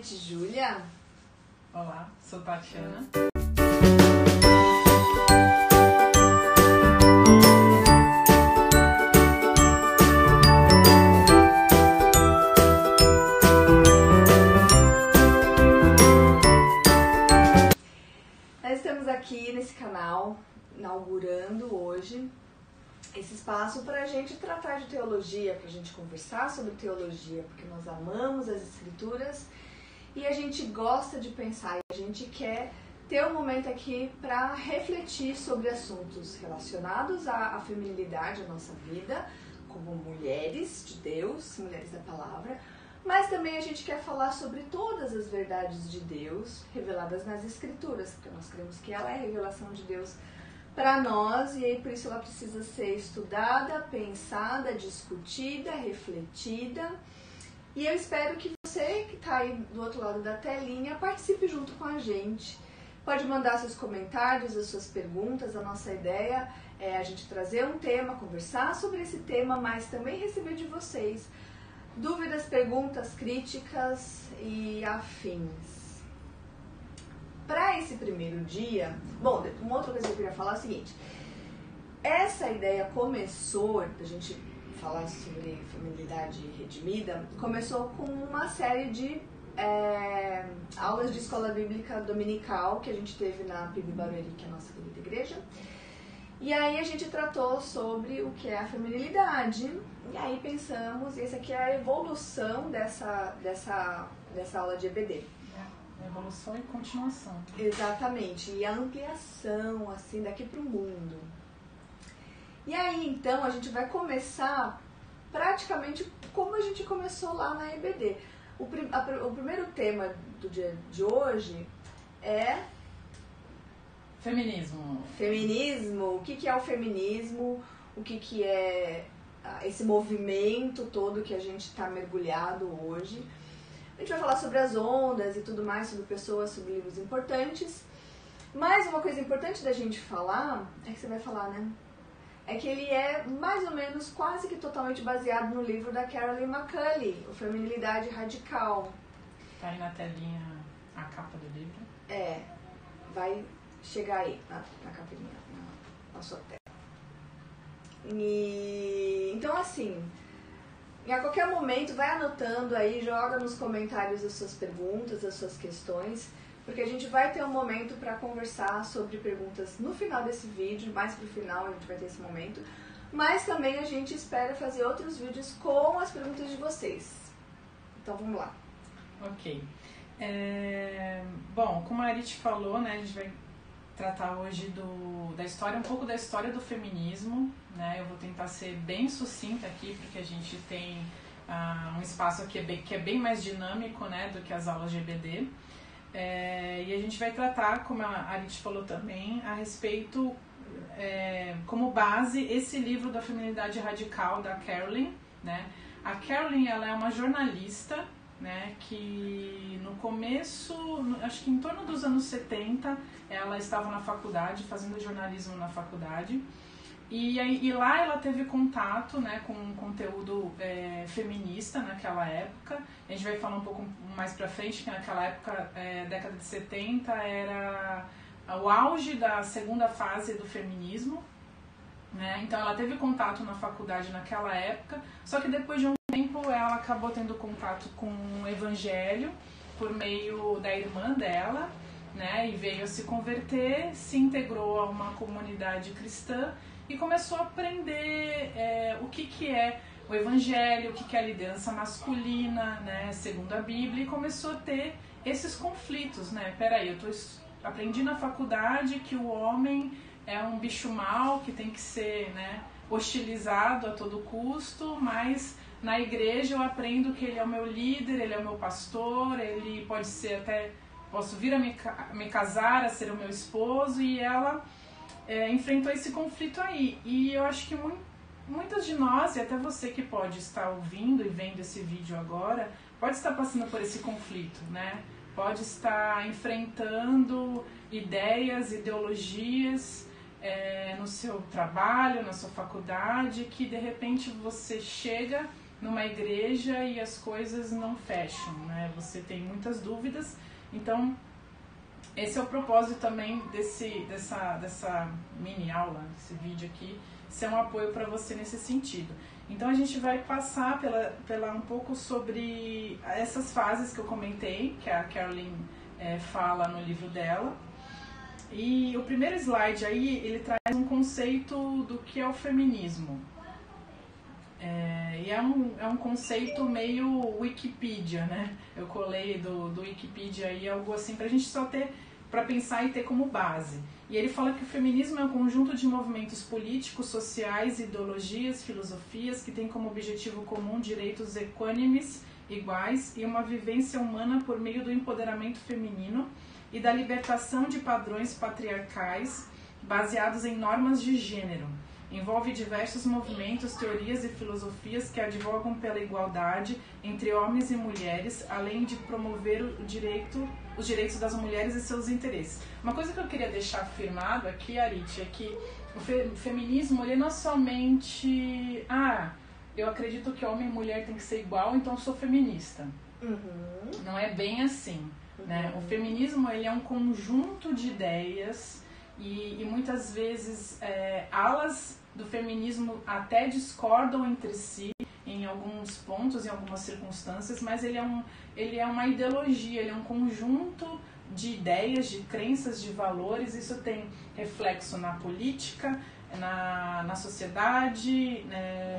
noite, Júlia. Olá, sou Tatiana. Nós estamos aqui nesse canal, inaugurando hoje esse espaço para a gente tratar de teologia, para a gente conversar sobre teologia, porque nós amamos as escrituras e a gente gosta de pensar a gente quer ter um momento aqui para refletir sobre assuntos relacionados à, à feminilidade, à nossa vida, como mulheres de Deus, mulheres da palavra, mas também a gente quer falar sobre todas as verdades de Deus reveladas nas Escrituras, porque nós cremos que ela é a revelação de Deus para nós e aí por isso ela precisa ser estudada, pensada, discutida, refletida. E eu espero que você que está aí do outro lado da telinha participe junto com a gente. Pode mandar seus comentários, as suas perguntas. A nossa ideia é a gente trazer um tema, conversar sobre esse tema, mas também receber de vocês dúvidas, perguntas, críticas e afins. Para esse primeiro dia, bom, uma outra coisa que eu queria falar é o seguinte: essa ideia começou, a gente falar sobre feminilidade redimida, começou com uma série de é, aulas de escola bíblica dominical que a gente teve na PIB Barueri, que é a nossa querida igreja. E aí a gente tratou sobre o que é a feminilidade. E aí pensamos, e essa aqui é a evolução dessa, dessa, dessa aula de EBD. É, evolução e continuação. Exatamente, e a ampliação, assim, daqui para o mundo. E aí, então, a gente vai começar praticamente como a gente começou lá na EBD. O, prim a, o primeiro tema do dia de hoje é Feminismo. Feminismo, o que, que é o feminismo, o que, que é esse movimento todo que a gente está mergulhado hoje. A gente vai falar sobre as ondas e tudo mais, sobre pessoas, sobre livros importantes. Mas uma coisa importante da gente falar, é que você vai falar, né? É que ele é mais ou menos quase que totalmente baseado no livro da Carolyn McCulley, O Feminilidade Radical. Tá aí na telinha a capa do livro. É, vai chegar aí na, na capinha, na, na sua tela. E, então, assim, a qualquer momento vai anotando aí, joga nos comentários as suas perguntas, as suas questões, porque a gente vai ter um momento para conversar sobre perguntas no final desse vídeo, mais pro final a gente vai ter esse momento, mas também a gente espera fazer outros vídeos com as perguntas de vocês. Então vamos lá. Ok. É, bom, como a Arit falou, né, a gente vai tratar hoje do, da história, um pouco da história do feminismo, né? Eu vou tentar ser bem sucinta aqui, porque a gente tem uh, um espaço aqui que é bem mais dinâmico, né, do que as aulas EBD. É, e a gente vai tratar, como a Arit falou também, a respeito, é, como base, esse livro da feminilidade radical da Carolyn, né? A Carolyn, ela é uma jornalista, né, que no começo, acho que em torno dos anos 70, ela estava na faculdade, fazendo jornalismo na faculdade, e, e lá ela teve contato né, com um conteúdo é, feminista naquela época. A gente vai falar um pouco mais pra frente que naquela época, é, década de 70, era o auge da segunda fase do feminismo. Né? Então ela teve contato na faculdade naquela época, só que depois de um tempo ela acabou tendo contato com o evangelho por meio da irmã dela, né? E veio a se converter, se integrou a uma comunidade cristã e começou a aprender é, o que, que é o evangelho, o que, que é a liderança masculina, né, segundo a Bíblia, e começou a ter esses conflitos, né? Peraí, eu tô, aprendi na faculdade que o homem é um bicho mau que tem que ser né, hostilizado a todo custo, mas na igreja eu aprendo que ele é o meu líder, ele é o meu pastor, ele pode ser até, posso vir a me, me casar, a ser o meu esposo, e ela é, enfrentou esse conflito aí. E eu acho que mu muitas de nós, e até você que pode estar ouvindo e vendo esse vídeo agora, pode estar passando por esse conflito, né? Pode estar enfrentando ideias, ideologias é, no seu trabalho, na sua faculdade, que de repente você chega numa igreja e as coisas não fecham, né? Você tem muitas dúvidas, então esse é o propósito também desse, dessa, dessa mini aula, desse vídeo aqui, ser um apoio para você nesse sentido. Então a gente vai passar pela, pela um pouco sobre essas fases que eu comentei, que a Carolyn é, fala no livro dela. E o primeiro slide aí, ele traz um conceito do que é o feminismo. É, e é um, é um conceito meio Wikipedia, né? Eu colei do, do Wikipedia aí algo assim pra gente só ter, para pensar e ter como base. E ele fala que o feminismo é um conjunto de movimentos políticos, sociais, ideologias, filosofias que têm como objetivo comum direitos equânimes, iguais e uma vivência humana por meio do empoderamento feminino e da libertação de padrões patriarcais baseados em normas de gênero Envolve diversos movimentos, teorias e filosofias que advogam pela igualdade entre homens e mulheres, além de promover o direito, os direitos das mulheres e seus interesses. Uma coisa que eu queria deixar afirmado aqui, Arit, é que o fe feminismo ele não é somente. Ah, eu acredito que homem e mulher tem que ser igual, então sou feminista. Uhum. Não é bem assim. Uhum. Né? O feminismo ele é um conjunto de ideias e, e muitas vezes é, alas do feminismo até discordam entre si em alguns pontos, em algumas circunstâncias, mas ele é, um, ele é uma ideologia, ele é um conjunto de ideias, de crenças, de valores. Isso tem reflexo na política, na, na sociedade, né,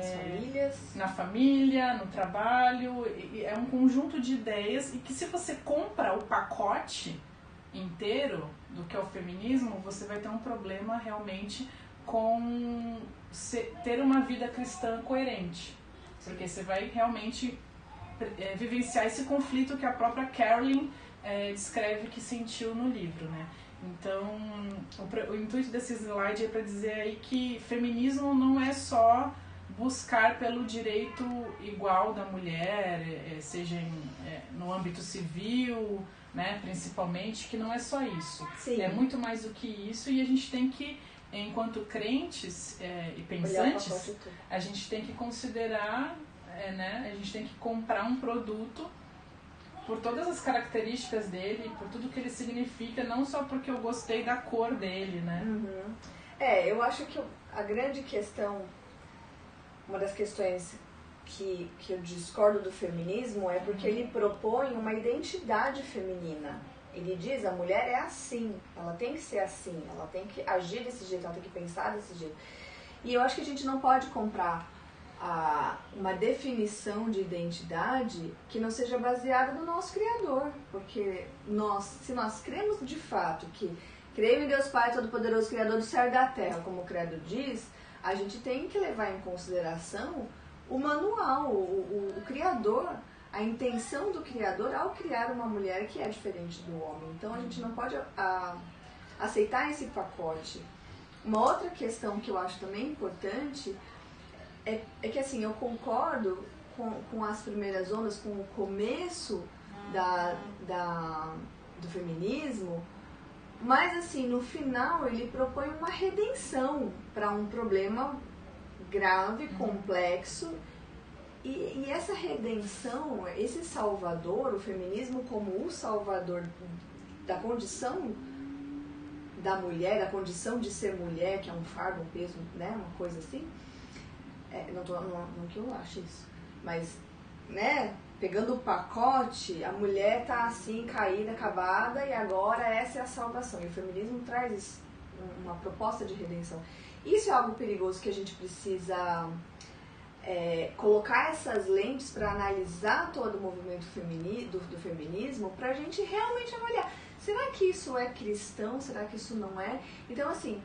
na família, no trabalho. É um conjunto de ideias e que se você compra o pacote inteiro do que é o feminismo, você vai ter um problema realmente com ter uma vida cristã coerente. Porque você vai realmente é, vivenciar esse conflito que a própria Carolyn é, descreve que sentiu no livro, né? Então, o, o intuito desse slide é para dizer aí que feminismo não é só buscar pelo direito igual da mulher, é, seja em, é, no âmbito civil, né, principalmente, que não é só isso. Sim. É muito mais do que isso e a gente tem que enquanto crentes é, e pensantes, a gente tem que considerar, é, né, a gente tem que comprar um produto por todas as características dele, por tudo que ele significa, não só porque eu gostei da cor dele, né? Uhum. É, eu acho que a grande questão, uma das questões que, que eu discordo do feminismo é porque uhum. ele propõe uma identidade feminina. Ele diz, a mulher é assim, ela tem que ser assim, ela tem que agir desse jeito, ela tem que pensar desse jeito. E eu acho que a gente não pode comprar a, uma definição de identidade que não seja baseada no nosso Criador, porque nós, se nós cremos de fato que creio em Deus Pai Todo-Poderoso, Criador do céu e da terra, como o Credo diz, a gente tem que levar em consideração o manual, o, o, o Criador a intenção do Criador ao criar uma mulher que é diferente do homem. Então a gente não pode a, aceitar esse pacote. Uma outra questão que eu acho também importante é, é que assim, eu concordo com, com as primeiras ondas, com o começo da, da, do feminismo, mas assim, no final ele propõe uma redenção para um problema grave, uhum. complexo e, e, essa redenção, esse salvador, o feminismo como o salvador da condição da mulher, da condição de ser mulher, que é um fardo, um peso, né, uma coisa assim. É, não, tô, não, não que eu acho isso, mas, né, pegando o pacote, a mulher tá assim, caída, acabada, e agora essa é a salvação. E o feminismo traz uma proposta de redenção. Isso é algo perigoso que a gente precisa é, colocar essas lentes para analisar todo o movimento femini, do, do feminismo, para a gente realmente avaliar. Será que isso é cristão? Será que isso não é? Então, assim,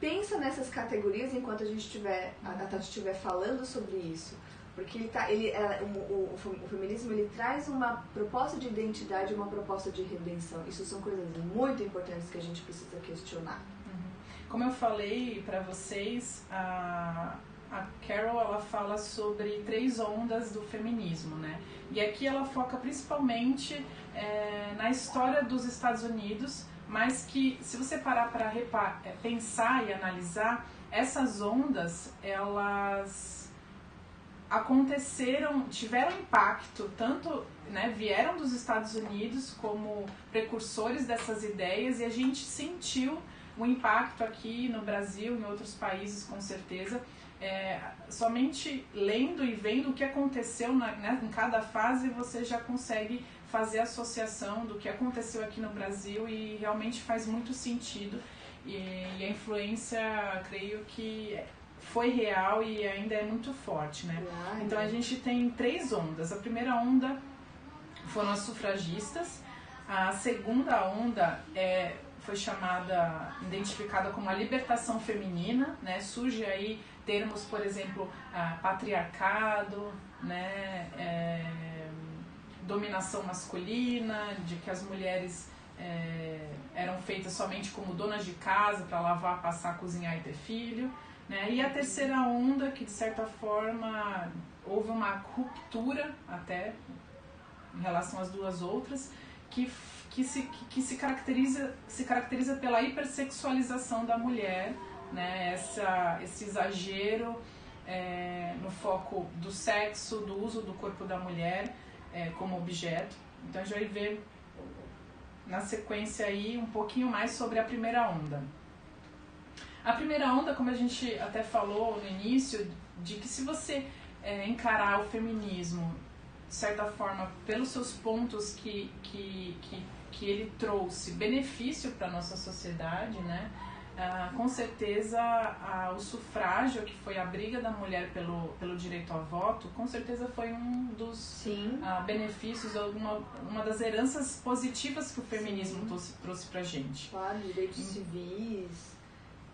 pensa nessas categorias enquanto a gente estiver, a Tati estiver falando sobre isso. Porque ele tá, ele, é, o, o, o, feminismo ele traz uma proposta de identidade uma proposta de redenção. Isso são coisas muito importantes que a gente precisa questionar. Uhum. Como eu falei para vocês, a, a Carol ela fala sobre três ondas do feminismo, né? E aqui ela foca principalmente é, na história dos Estados Unidos, mas que se você parar para é, pensar e analisar, essas ondas elas aconteceram, tiveram impacto, tanto né, vieram dos Estados Unidos como precursores dessas ideias e a gente sentiu o impacto aqui no Brasil, em outros países com certeza. É, somente lendo e vendo o que aconteceu na, né, em cada fase você já consegue fazer associação do que aconteceu aqui no Brasil e realmente faz muito sentido e, e a influência creio que foi real e ainda é muito forte, né? Então a gente tem três ondas. A primeira onda foram as sufragistas. A segunda onda é, foi chamada, identificada como a libertação feminina, né? Surge aí termos, por exemplo, patriarcado, né? É, dominação masculina, de que as mulheres é, eram feitas somente como donas de casa para lavar, passar, cozinhar e ter filho. Né? E a terceira onda, que de certa forma houve uma ruptura até em relação às duas outras, que, que, se, que se, caracteriza, se caracteriza pela hipersexualização da mulher, né? Essa, esse exagero é, no foco do sexo, do uso do corpo da mulher é, como objeto. Então a gente vai ver na sequência aí um pouquinho mais sobre a primeira onda. A primeira onda, como a gente até falou no início, de que se você é, encarar o feminismo, de certa forma, pelos seus pontos que, que, que, que ele trouxe benefício para a nossa sociedade, né? Ah, com certeza ah, o sufrágio, que foi a briga da mulher pelo, pelo direito ao voto, com certeza foi um dos ah, benefícios, uma, uma das heranças positivas que o feminismo Sim. trouxe, trouxe para gente. Claro, direitos civis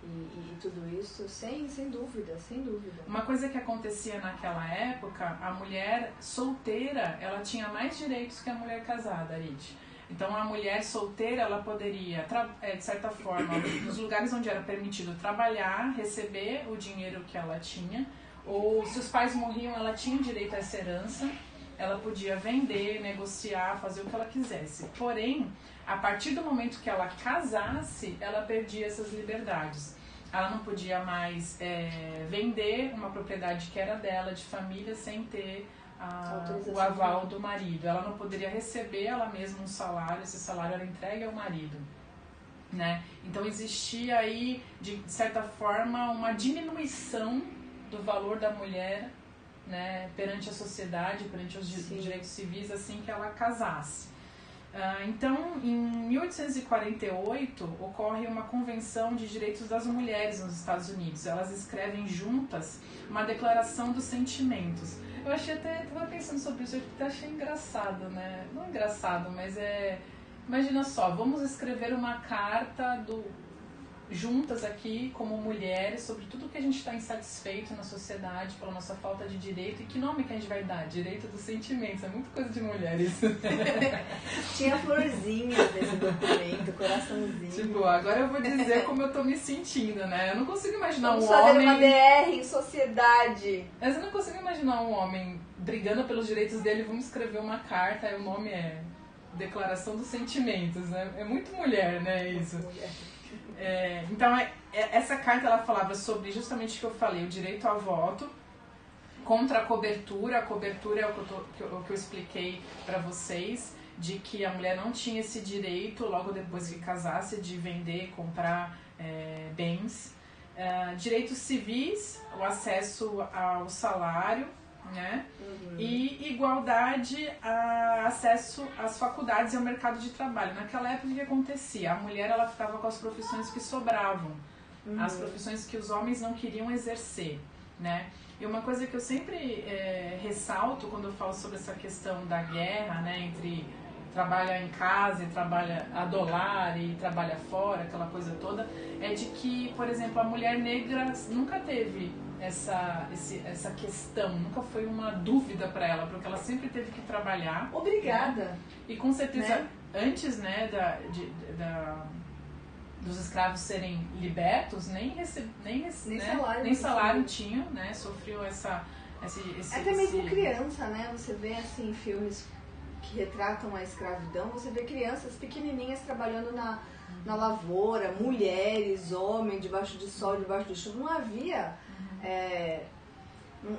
e, e, tudo isso, sem, sem dúvida, sem dúvida. Uma coisa que acontecia naquela época, a mulher solteira, ela tinha mais direitos que a mulher casada, Arit. Então a mulher solteira, ela poderia, é, de certa forma, nos lugares onde era permitido trabalhar, receber o dinheiro que ela tinha, ou se os pais morriam, ela tinha direito a essa herança, ela podia vender, negociar, fazer o que ela quisesse. Porém, a partir do momento que ela casasse, ela perdia essas liberdades. Ela não podia mais é, vender uma propriedade que era dela, de família, sem ter a, o aval do marido. Ela não poderia receber ela mesma um salário, esse salário era entregue ao marido. Né? Então existia aí, de certa forma, uma diminuição do valor da mulher né, perante a sociedade, perante os Sim. direitos civis, assim que ela casasse. Uh, então, em 1848, ocorre uma convenção de direitos das mulheres nos Estados Unidos. Elas escrevem juntas uma declaração dos sentimentos. Eu achei até, tava pensando sobre isso, eu até achei engraçado, né? Não engraçado, mas é. Imagina só, vamos escrever uma carta do, juntas aqui como mulheres sobre tudo que a gente está insatisfeito na sociedade pela nossa falta de direito e que nome que a gente vai dar? Direito dos sentimentos, é muito coisa de mulheres. Tinha florzinhas nesse documento, coraçãozinho. Tipo, agora eu vou dizer como eu tô me sentindo, né? Eu não consigo imaginar Vamos um fazer homem... uma em sociedade. Mas eu não consigo imaginar um homem brigando pelos direitos dele, vamos escrever uma carta e o nome é Declaração dos Sentimentos, né? É muito mulher, né, isso. Muito mulher. É, então, é, é, essa carta ela falava sobre justamente o que eu falei, o direito ao voto, contra a cobertura. A cobertura é o que eu, tô, que eu, que eu expliquei para vocês, de que a mulher não tinha esse direito, logo depois que casasse, de vender, comprar é, bens. É, direitos civis, o acesso ao salário, né? Uhum. E igualdade a acesso às faculdades e ao mercado de trabalho. Naquela época o que acontecia? A mulher ela ficava com as profissões que sobravam, uhum. as profissões que os homens não queriam exercer, né? E uma coisa que eu sempre é, ressalto quando eu falo sobre essa questão da guerra, né, entre trabalha em casa e trabalha a dólar e trabalha fora, aquela coisa toda, é de que, por exemplo, a mulher negra nunca teve essa, esse, essa questão, nunca foi uma dúvida para ela, porque ela sempre teve que trabalhar. Obrigada. Né? E com certeza, né? antes né, da, de, da, dos escravos serem libertos, nem, receb, nem, nem né, salário, nem salário tinham, né? Sofriam essa. Esse, esse, Até mesmo esse... criança, né? Você vê assim filmes que retratam a escravidão, você vê crianças pequenininhas trabalhando na, na lavoura, mulheres, homens, debaixo de sol, debaixo de chuva. Não havia é,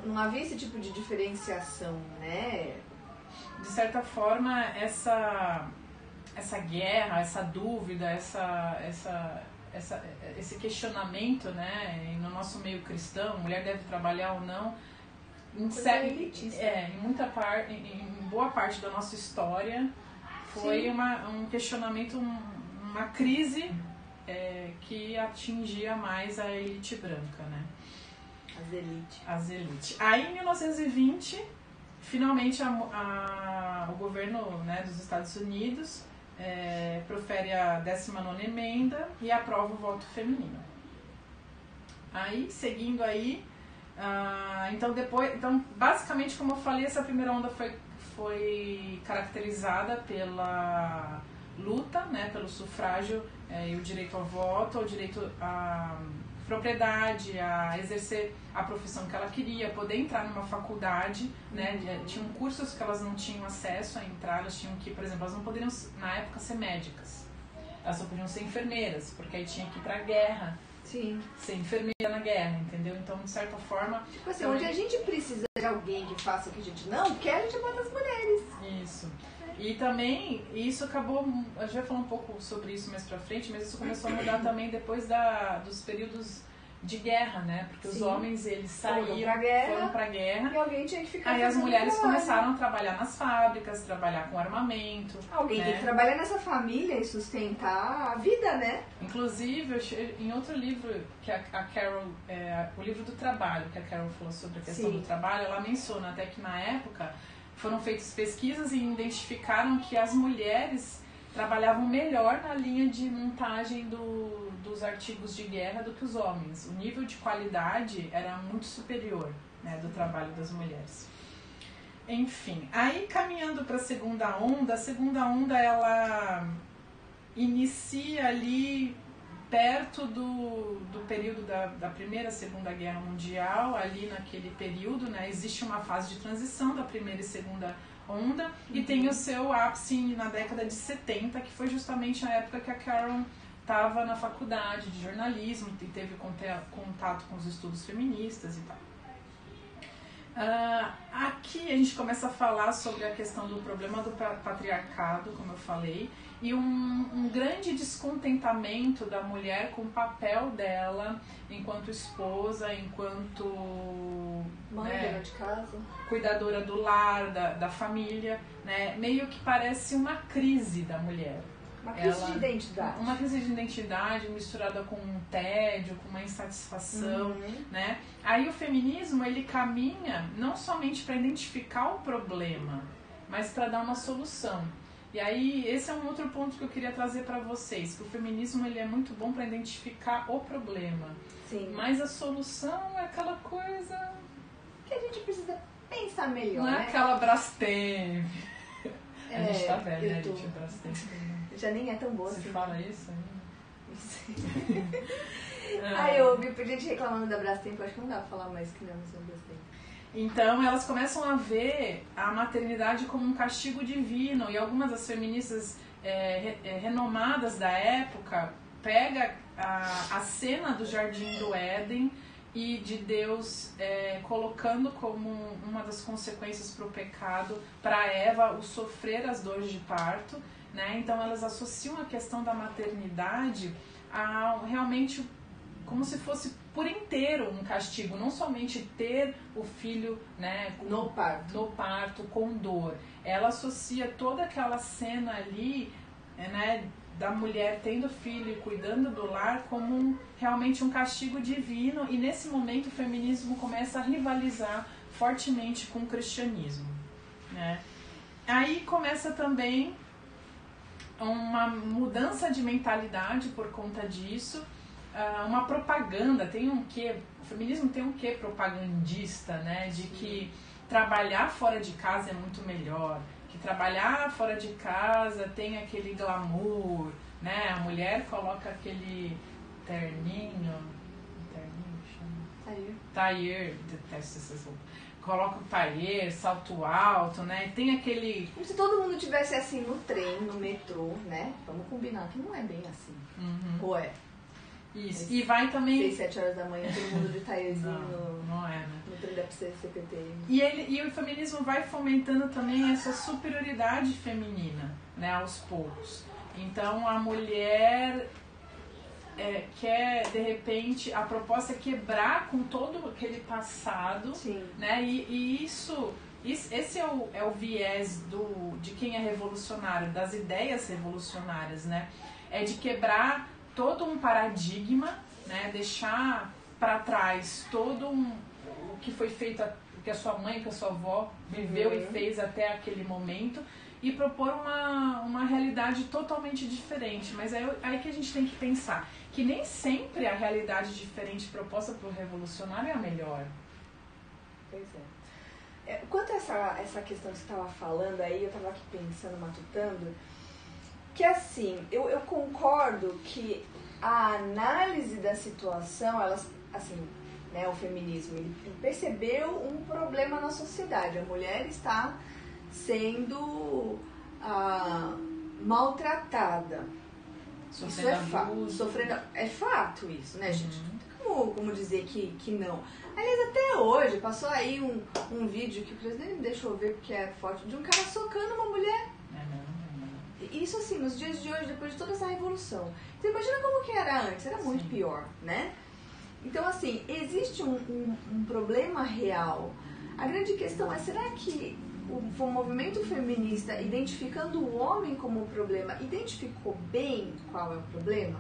não, havia esse tipo de diferenciação, né? De certa forma, essa, essa guerra, essa dúvida, essa, essa, essa, esse questionamento, né, no nosso meio cristão, mulher deve trabalhar ou não, em, é, em muita parte, em, boa parte da nossa história foi uma, um questionamento, um, uma crise é, que atingia mais a elite branca, né? As elites. As. Aí em 1920, finalmente a, a, o governo né, dos Estados Unidos é, profere a 19 emenda e aprova o voto feminino. Aí, seguindo aí, ah, então depois, então basicamente como eu falei, essa primeira onda foi, foi caracterizada pela luta, né, pelo sufrágio é, e o direito ao voto, o direito à propriedade, a exercer a profissão que ela queria, poder entrar numa faculdade, né? Uhum. Tinham cursos que elas não tinham acesso a entrar, elas tinham que, por exemplo, elas não poderiam na época ser médicas. Elas só podiam ser enfermeiras, porque aí tinha que ir pra guerra. Sim. Ser enfermeira na guerra, entendeu? Então, de certa forma. Tipo assim, onde a gente precisa de alguém que faça o que a gente não quer, a gente bota as mulheres. Isso. E também, isso acabou, a gente vai falar um pouco sobre isso mais pra frente, mas isso começou a mudar também depois da, dos períodos de guerra, né? Porque Sim. os homens, eles saíram, foram pra, guerra, foram pra guerra. E alguém tinha que ficar Aí as mulheres começaram a trabalhar nas fábricas, trabalhar com armamento. Alguém né? tem que trabalhar nessa família e sustentar a vida, né? Inclusive, em outro livro, que a, a Carol, é, o livro do trabalho, que a Carol falou sobre a questão Sim. do trabalho, ela menciona até que na época foram feitas pesquisas e identificaram que as mulheres trabalhavam melhor na linha de montagem do, dos artigos de guerra do que os homens. O nível de qualidade era muito superior né, do trabalho das mulheres. Enfim, aí caminhando para a segunda onda, a segunda onda ela inicia ali perto do, do período da, da Primeira e Segunda Guerra Mundial, ali naquele período, né, existe uma fase de transição da Primeira e Segunda Onda, uhum. e tem o seu ápice na década de 70, que foi justamente a época que a Karen estava na faculdade de jornalismo e teve contato com os estudos feministas e tal. Uh, aqui a gente começa a falar sobre a questão do problema do patriarcado, como eu falei, e um, um, grande descontentamento da mulher com o papel dela enquanto esposa, enquanto mãe né, de casa, cuidadora do lar, da, da família, né? Meio que parece uma crise da mulher. Uma crise ela, de identidade. Uma crise de identidade misturada com um tédio, com uma insatisfação, uhum. né? Aí o feminismo ele caminha não somente para identificar o problema, mas para dar uma solução. E aí, esse é um outro ponto que eu queria trazer para vocês, que o feminismo ele é muito bom para identificar o problema. Sim. Mas a solução é aquela coisa que a gente precisa pensar melhor, Não é né? aquela Brastemp. É, a gente tá velho, né, tô... gente? Brastemp. Já nem é tão boa Você assim. fala isso Não sei. Aí eu ouvi gente reclamando da Brastemp, eu acho que não dá pra falar mais que não, mas é Brastemp. Então elas começam a ver a maternidade como um castigo divino e algumas das feministas é, é, renomadas da época pega a, a cena do Jardim do Éden e de Deus é, colocando como uma das consequências para o pecado para Eva o sofrer as dores de parto, né? Então elas associam a questão da maternidade a realmente como se fosse por inteiro um castigo, não somente ter o filho né, no parto. no parto com dor. Ela associa toda aquela cena ali, né, da mulher tendo filho e cuidando do lar como um, realmente um castigo divino e nesse momento o feminismo começa a rivalizar fortemente com o cristianismo, né? Aí começa também uma mudança de mentalidade por conta disso uh, uma propaganda, tem um quê, o feminismo tem um quê propagandista, né? De que trabalhar fora de casa é muito melhor, que trabalhar fora de casa tem aquele glamour, né? A mulher coloca aquele terninho, terninho chama? Taier. detesto essas roupas coloca o taier, salto alto, né? Tem aquele. Como se todo mundo tivesse assim no trem, no metrô, né? Vamos combinar que não é bem assim. Uhum. Ou é? Isso. E vai também. 6, 7 horas da manhã, todo mundo de taierzinho não, não é, né? no trem da CPT. E, ele, e o feminismo vai fomentando também essa superioridade feminina, né, aos poucos. Então a mulher é, quer, de repente, a proposta é quebrar com todo aquele passado, Sim. né? E, e isso, isso, esse é o, é o viés do, de quem é revolucionário, das ideias revolucionárias, né? É de quebrar todo um paradigma, né? Deixar para trás todo um, o que foi feito, o que a sua mãe, que a sua avó viveu Uhum. e fez até aquele momento e propor uma, uma realidade totalmente diferente. Mas aí, aí que a gente tem que pensar que nem sempre a realidade diferente proposta pelo revolucionário é a melhor. Pois é. é. Quanto a essa, essa questão que você estava falando aí, eu estava aqui pensando, matutando, que assim, eu, eu concordo que a análise da situação, elas, assim, né, o feminismo, ele, percebeu um problema na sociedade. A mulher está sendo ah, maltratada. Isso Sofrendo é fato. Sofrendo, é fato isso, né, gente? Uhum. Não tem como, como dizer que, que não. Aliás, até hoje, passou aí um, um vídeo que o presidente deixou ver, porque é foto de um cara socando uma mulher. É mesmo, é mesmo. Isso assim, nos dias de hoje, depois de toda essa revolução. Então imagina como que era antes, era muito Sim. pior, né? Então assim, existe um, um, um problema real. A grande questão é, será que o, o movimento feminista, identificando o homem como o problema, identificou bem qual é o problema?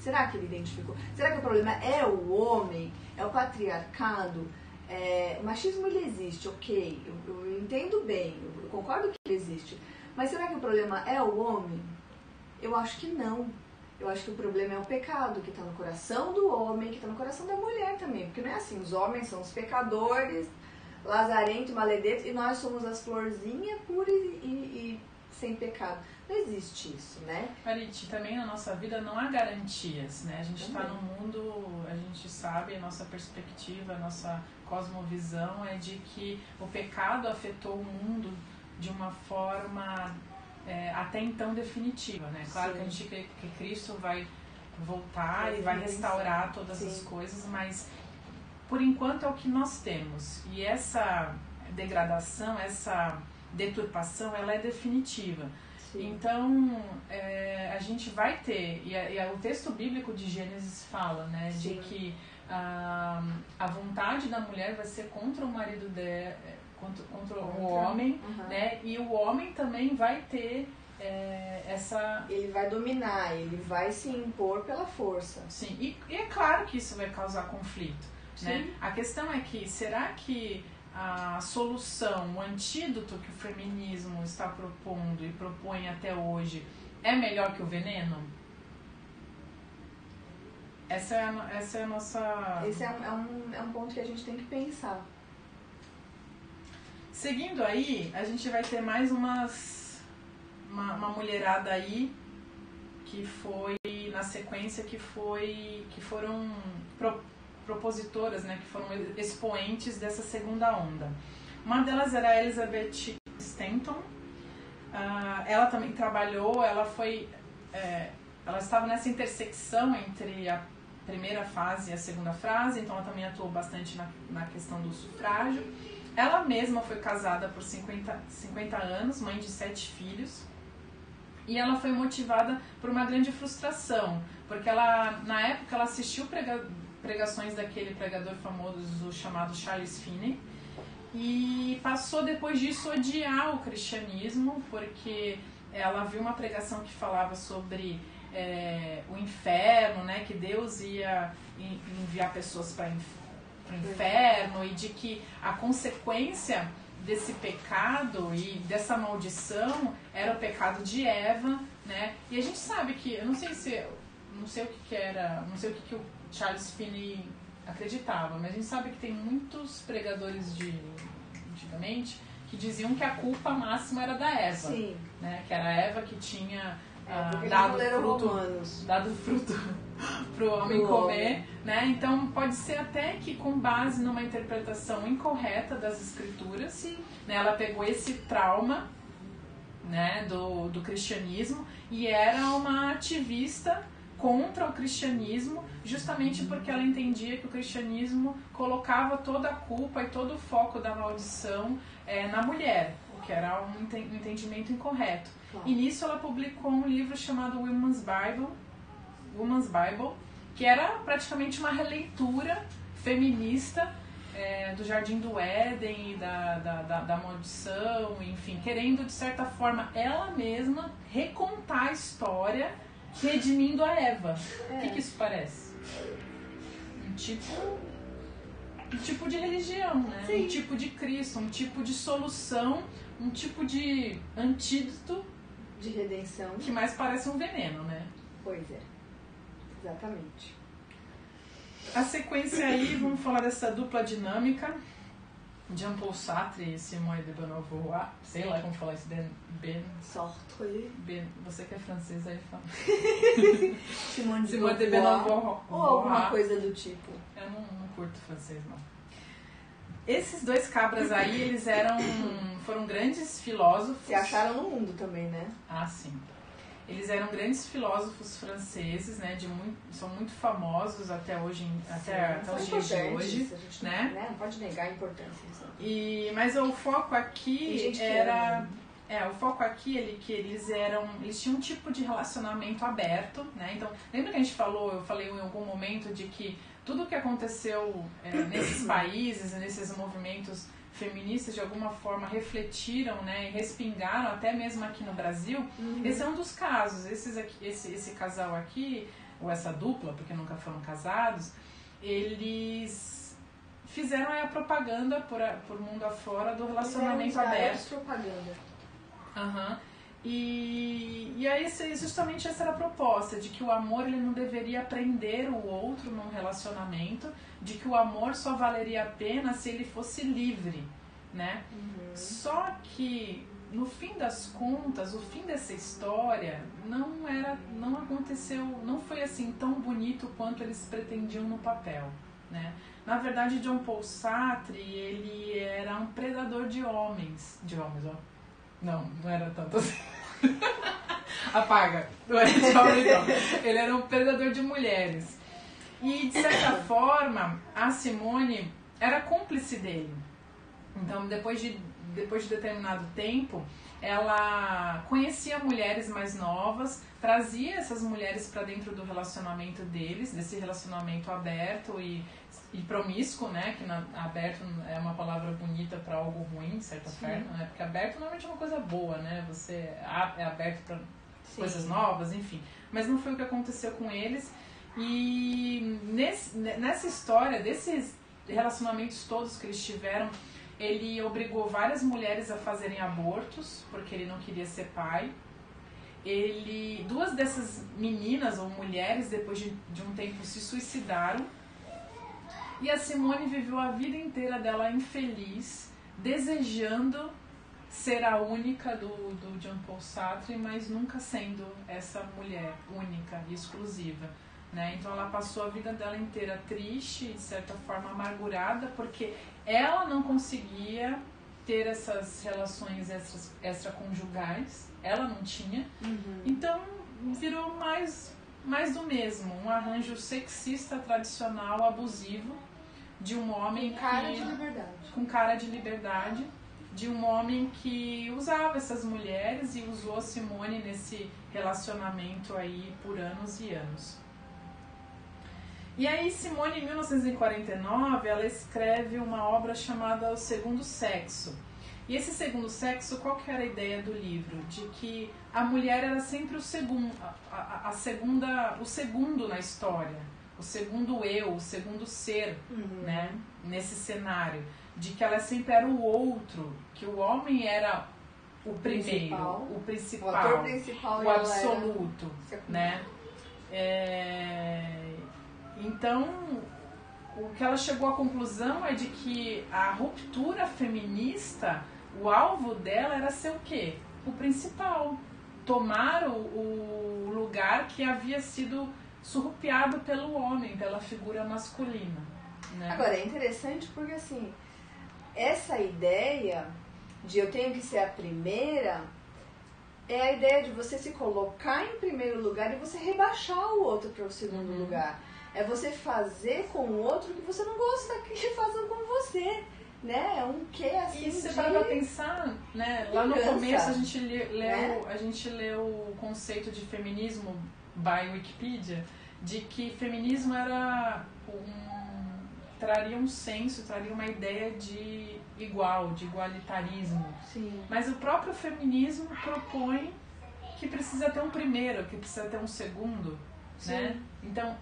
Será que ele identificou? Será que o problema é o homem? É o patriarcado? É, o machismo ele existe, ok, eu, eu entendo bem, eu, eu concordo que ele existe. Mas será que o problema é o homem? Eu acho que não. Eu acho que o problema é o pecado que está no coração do homem, que está no coração da mulher também. Porque não é assim, os homens são os pecadores, lazarento, maledetos, e nós somos as florzinhas puras e, e- e sem pecado. Não existe isso, né? Marit, também na nossa vida não há garantias, né? A gente está no mundo, a gente sabe, a nossa perspectiva, a nossa cosmovisão é de que o pecado afetou o mundo de uma forma é, até então definitiva, né? Claro Sim. que a gente crê que Cristo vai voltar Vai e vai restaurar todas as Sim. coisas, mas por enquanto é o que nós temos. E essa degradação, essa deturpação, ela é definitiva. Então, é, a gente vai ter, e, a- e a- o texto bíblico de Gênesis fala, né, de Sim. que ah, a vontade da mulher vai ser contra o marido dela, contra, contra o homem, Aham. né, e o homem também vai ter é, essa. Ele vai dominar, ele vai se impor pela força. Sim, e, e é claro que isso vai causar conflito. Né? A questão é que, será que a solução, o antídoto que o feminismo está propondo e propõe até hoje é melhor que o veneno? Essa é a, essa é a nossa. Esse é é, um, é um ponto que a gente tem que pensar. Seguindo aí, a gente vai ter mais umas. Uma, uma mulherada aí que foi na sequência que foi. que foram pro- propositoras, né? Que foram expoentes dessa segunda onda. Uma delas era a Elizabeth Stanton. Ah, ela também trabalhou, ela foi. é, ela estava nessa intersecção entre a primeira fase e a segunda fase, então ela também atuou bastante na, na questão do sufrágio. Ela mesma foi casada por 50, 50 anos, mãe de sete filhos, e ela foi motivada por uma grande frustração, porque ela, na época, ela assistiu prega, pregações daquele pregador famoso chamado Charles Finney, e passou depois disso a odiar o cristianismo, porque ela viu uma pregação que falava sobre é, o inferno, né, que Deus ia en- enviar pessoas para o inferno e de que a consequência desse pecado e dessa maldição era o pecado de Eva, né? E a gente sabe que, eu não sei se, não sei o que, que era, não sei o que, que o Charles Finney acreditava, mas a gente sabe que tem muitos pregadores de antigamente que diziam que a culpa máxima era da Eva, Sim. né? Que era a Eva que tinha É, ah, dado não leram fruto dado fruto pro homem comer, né? Então pode ser até que com base numa interpretação incorreta das escrituras, Sim. né? Ela pegou esse trauma, né, do, do cristianismo e era uma ativista contra o cristianismo, justamente porque ela entendia que o cristianismo colocava toda a culpa e todo o foco da maldição é, na mulher, o que era um entendimento incorreto. Claro. E nisso ela publicou um livro chamado Women's Bible, Woman's Bible, que era praticamente uma releitura feminista é, do Jardim do Éden da, da, da, da, maldição, enfim, querendo de certa forma ela mesma recontar a história redimindo a Eva. O é. que, que isso parece? Um tipo um tipo de religião, né? Sim. Um tipo de Cristo, um tipo de solução, um tipo de antídoto de redenção que mais parece um veneno, né? Pois é. Exatamente. A sequência aí, vamos falar dessa dupla dinâmica. Jean-Paul Sartre e Simone de Beauvoir, sei lá como falar isso, Ben... ben Sartre. Ben, você que é francesa aí fala. Simone de Simone de Beauvoir. Ou alguma coisa do tipo. Eu não, não curto francês, não. Esses dois cabras aí, eles eram... foram grandes filósofos. Se acharam no mundo também, né? Ah, sim. Eles eram grandes filósofos franceses, né? De muito, são muito famosos até hoje, até, até os dias de hoje, né? né? Não pode negar a importância. E mas o foco aqui era é, o foco aqui ele que eles eram, eles tinham um tipo de relacionamento aberto, né? Então, lembra que a gente falou, eu falei em algum momento de que tudo o que aconteceu é, nesses países, nesses movimentos feministas de alguma forma refletiram né, e respingaram até mesmo aqui no Brasil, uhum. esse é um dos casos. Esses aqui, esse, esse casal aqui, ou essa dupla, porque nunca foram casados, eles fizeram a propaganda por, por mundo afora do relacionamento aberto. propaganda. Uhum. E, e aí justamente essa era a proposta, de que o amor ele não deveria prender o outro num relacionamento, de que o amor só valeria a pena se ele fosse livre, né? Uhum. Só que no fim das contas, o fim dessa história não era, não aconteceu, não foi assim tão bonito quanto eles pretendiam no papel, né? Na verdade, John Paul Sartre, ele era um predador de homens, de homens, ó. Não, não era tanto assim. Apaga. Não. Ele era um predador de mulheres. E, de certa forma, a Simone era cúmplice dele. Então, depois de, depois de determinado tempo, ela conhecia mulheres mais novas, trazia essas mulheres para dentro do relacionamento deles, desse relacionamento aberto e, e promíscuo, né? Que na, aberto é uma palavra bonita para algo ruim, de certa forma, né? Porque aberto normalmente é uma coisa boa, né? Você é aberto para coisas novas, enfim. Mas não foi o que aconteceu com eles. E nesse, nessa história, desses relacionamentos todos que eles tiveram, ele obrigou várias mulheres a fazerem abortos, porque ele não queria ser pai. Ele, duas dessas meninas ou mulheres, depois de, de um tempo, se suicidaram. E a Simone viveu a vida inteira dela infeliz, desejando ser a única do, do Jean Paul Sartre, mas nunca sendo essa mulher única e exclusiva. Né? Então ela passou a vida dela inteira triste, de certa forma amargurada, porque ela não conseguia ter essas relações extras, extraconjugais, ela não tinha. Uhum. Então virou mais, mais do mesmo, um arranjo sexista tradicional, abusivo, de um homem com cara que, de liberdade. Com cara de liberdade, de um homem que usava essas mulheres e usou a Simone nesse relacionamento aí por anos e anos. E aí Simone, em 1949, ela escreve uma obra chamada O Segundo Sexo. E esse segundo sexo, qual que era a ideia do livro? De que a mulher era sempre o segundo, a, a, segunda, o segundo na história, o segundo eu, o segundo ser, uhum. né? Nesse cenário, de que ela sempre era o outro, que o homem era o primeiro, principal. o principal, o, principal, o absoluto, né? É, então, o que ela chegou à conclusão é de que a ruptura feminista, o alvo dela era ser o quê? O principal. Tomar o, o lugar que havia sido surrupiado pelo homem, pela figura masculina. Né? Agora, é interessante porque, assim, essa ideia de eu tenho que ser a primeira é a ideia de você se colocar em primeiro lugar e você rebaixar o outro para o segundo uhum. lugar. É você fazer com o outro que você não gosta que façam com você. Né? É um que assim. E você de... para pensar, né? Lá no começo a gente leu, né? a gente leu o conceito de feminismo by Wikipedia, de que feminismo era um, traria um senso, traria uma ideia de igual, de igualitarismo. Sim. Mas o próprio feminismo propõe que precisa ter um primeiro, que precisa ter um segundo, Sim. né? Então,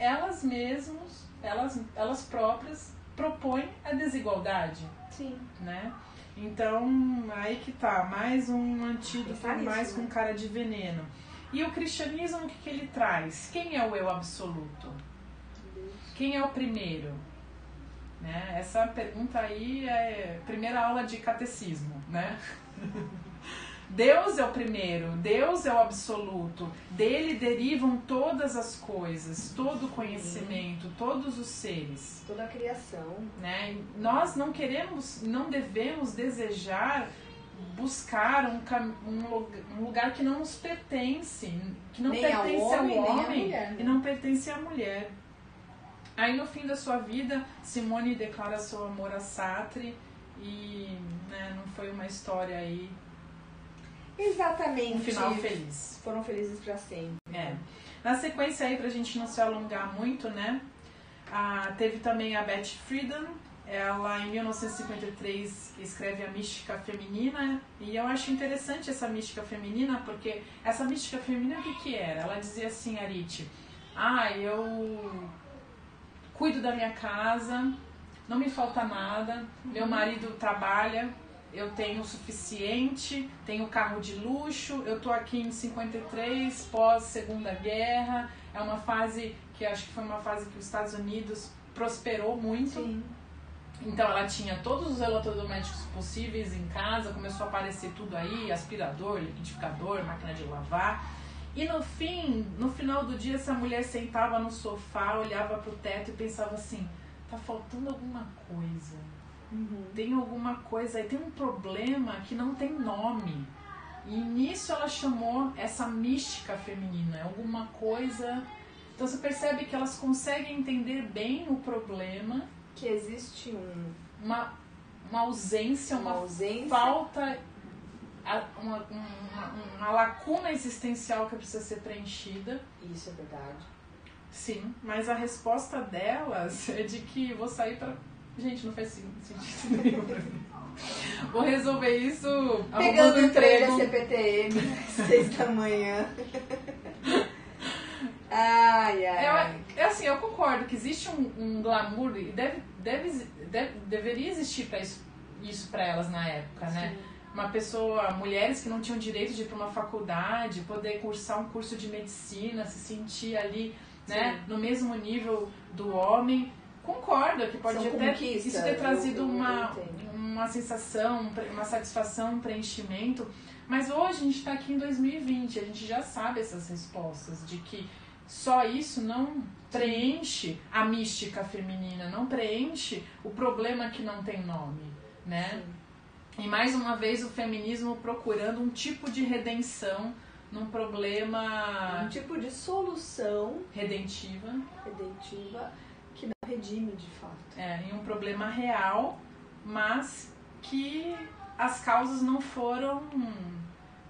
elas mesmas, elas, elas próprias propõem a desigualdade. Sim. Né? Então, aí que tá, mais um antídoto, mais com né? cara de veneno. E o cristianismo, o que, que ele traz? Quem é o eu absoluto? Quem é o primeiro? Né? Essa pergunta aí é primeira aula de catecismo, né? Deus é o primeiro, Deus é o absoluto, dele derivam todas as coisas, todo o conhecimento, todos os seres. Toda a criação. Né? Nós não queremos, não devemos desejar buscar um, um, lugar que não nos pertence, que não nem pertence ao homem, ao homem mulher, né? e não pertence à mulher. Aí no fim da sua vida, Simone declara seu amor a Sartre e né, não foi uma história aí Exatamente. Um final feliz. Foram felizes para sempre. É. Na sequência aí, pra gente não se alongar muito, né? Ah, teve também a Betty Friedan. Ela, em 1953, escreve a mística feminina. E eu acho interessante essa mística feminina, porque essa mística feminina, o que que era? Ela dizia assim, Arite, ah, eu cuido da minha casa, não me falta nada, meu marido trabalha, eu tenho o suficiente, tenho carro de luxo, eu tô aqui em 53, pós Segunda Guerra, é uma fase que acho que foi uma fase que os Estados Unidos prosperou muito. Sim. Então ela tinha todos os eletrodomésticos possíveis em casa, começou a aparecer tudo aí, aspirador, liquidificador, máquina de lavar. E no fim, no final do dia, essa mulher sentava no sofá, olhava pro teto e pensava assim: tá faltando alguma coisa Uhum. Tem alguma coisa aí, tem um problema que não tem nome. E nisso ela chamou essa mística feminina, é alguma coisa. Então você percebe que elas conseguem entender bem o problema. Que existe um. Uma, uma ausência, uma, uma ausência. falta, uma, uma, uma lacuna existencial que precisa ser preenchida. Isso é verdade. Sim, mas a resposta delas é de que vou sair para Gente, não faz sentido nenhum pra mim. Vou resolver isso pegando o trem da CPTM às seis da manhã. Ai, ai. É, é assim, eu concordo que existe um, um glamour e deve, deve, deve, deveria existir pra isso, isso para elas na época, né? Sim. Uma pessoa, mulheres que não tinham direito de ir para uma faculdade, poder cursar um curso de medicina, se sentir ali, né, no mesmo nível do homem Concordo que pode até isso ter trazido uma, uma sensação, uma satisfação, um preenchimento. Mas hoje a gente está aqui em 2020, a gente já sabe essas respostas de que só isso não preenche a mística feminina, não preenche o problema que não tem nome, né? Sim. E mais uma vez o feminismo procurando um tipo de redenção num problema um tipo de solução redentiva, redentiva que não redime de fato. É, em um problema real, mas que as causas não foram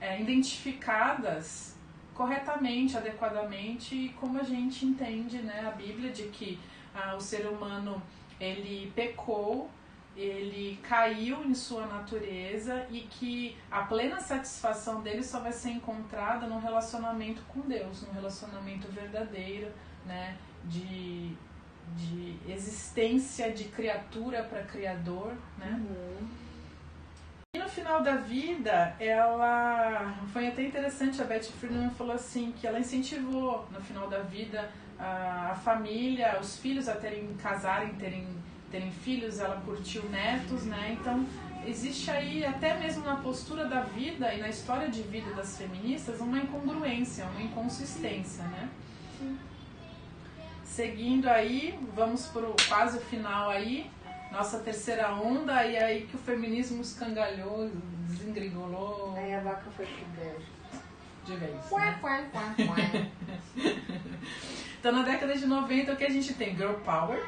é, identificadas corretamente, adequadamente, como a gente entende né, a Bíblia, de que ah, o ser humano ele pecou, ele caiu em sua natureza e que a plena satisfação dele só vai ser encontrada no relacionamento com Deus, no relacionamento verdadeiro, né, de de existência de criatura para criador, né? Uhum. E no final da vida, ela foi até interessante a Betty Friedan falou assim que ela incentivou no final da vida a, a família, os filhos a terem casarem, terem terem filhos, ela curtiu netos, né? Então existe aí até mesmo na postura da vida e na história de vida das feministas uma incongruência, uma inconsistência, né? Seguindo aí, vamos para quase o final aí. nossa terceira onda, e aí que o feminismo escangalhou, desengringolou. Aí a vaca foi pro brejo. De vez. Né? então na década de 90 o que a gente tem? Girl Power.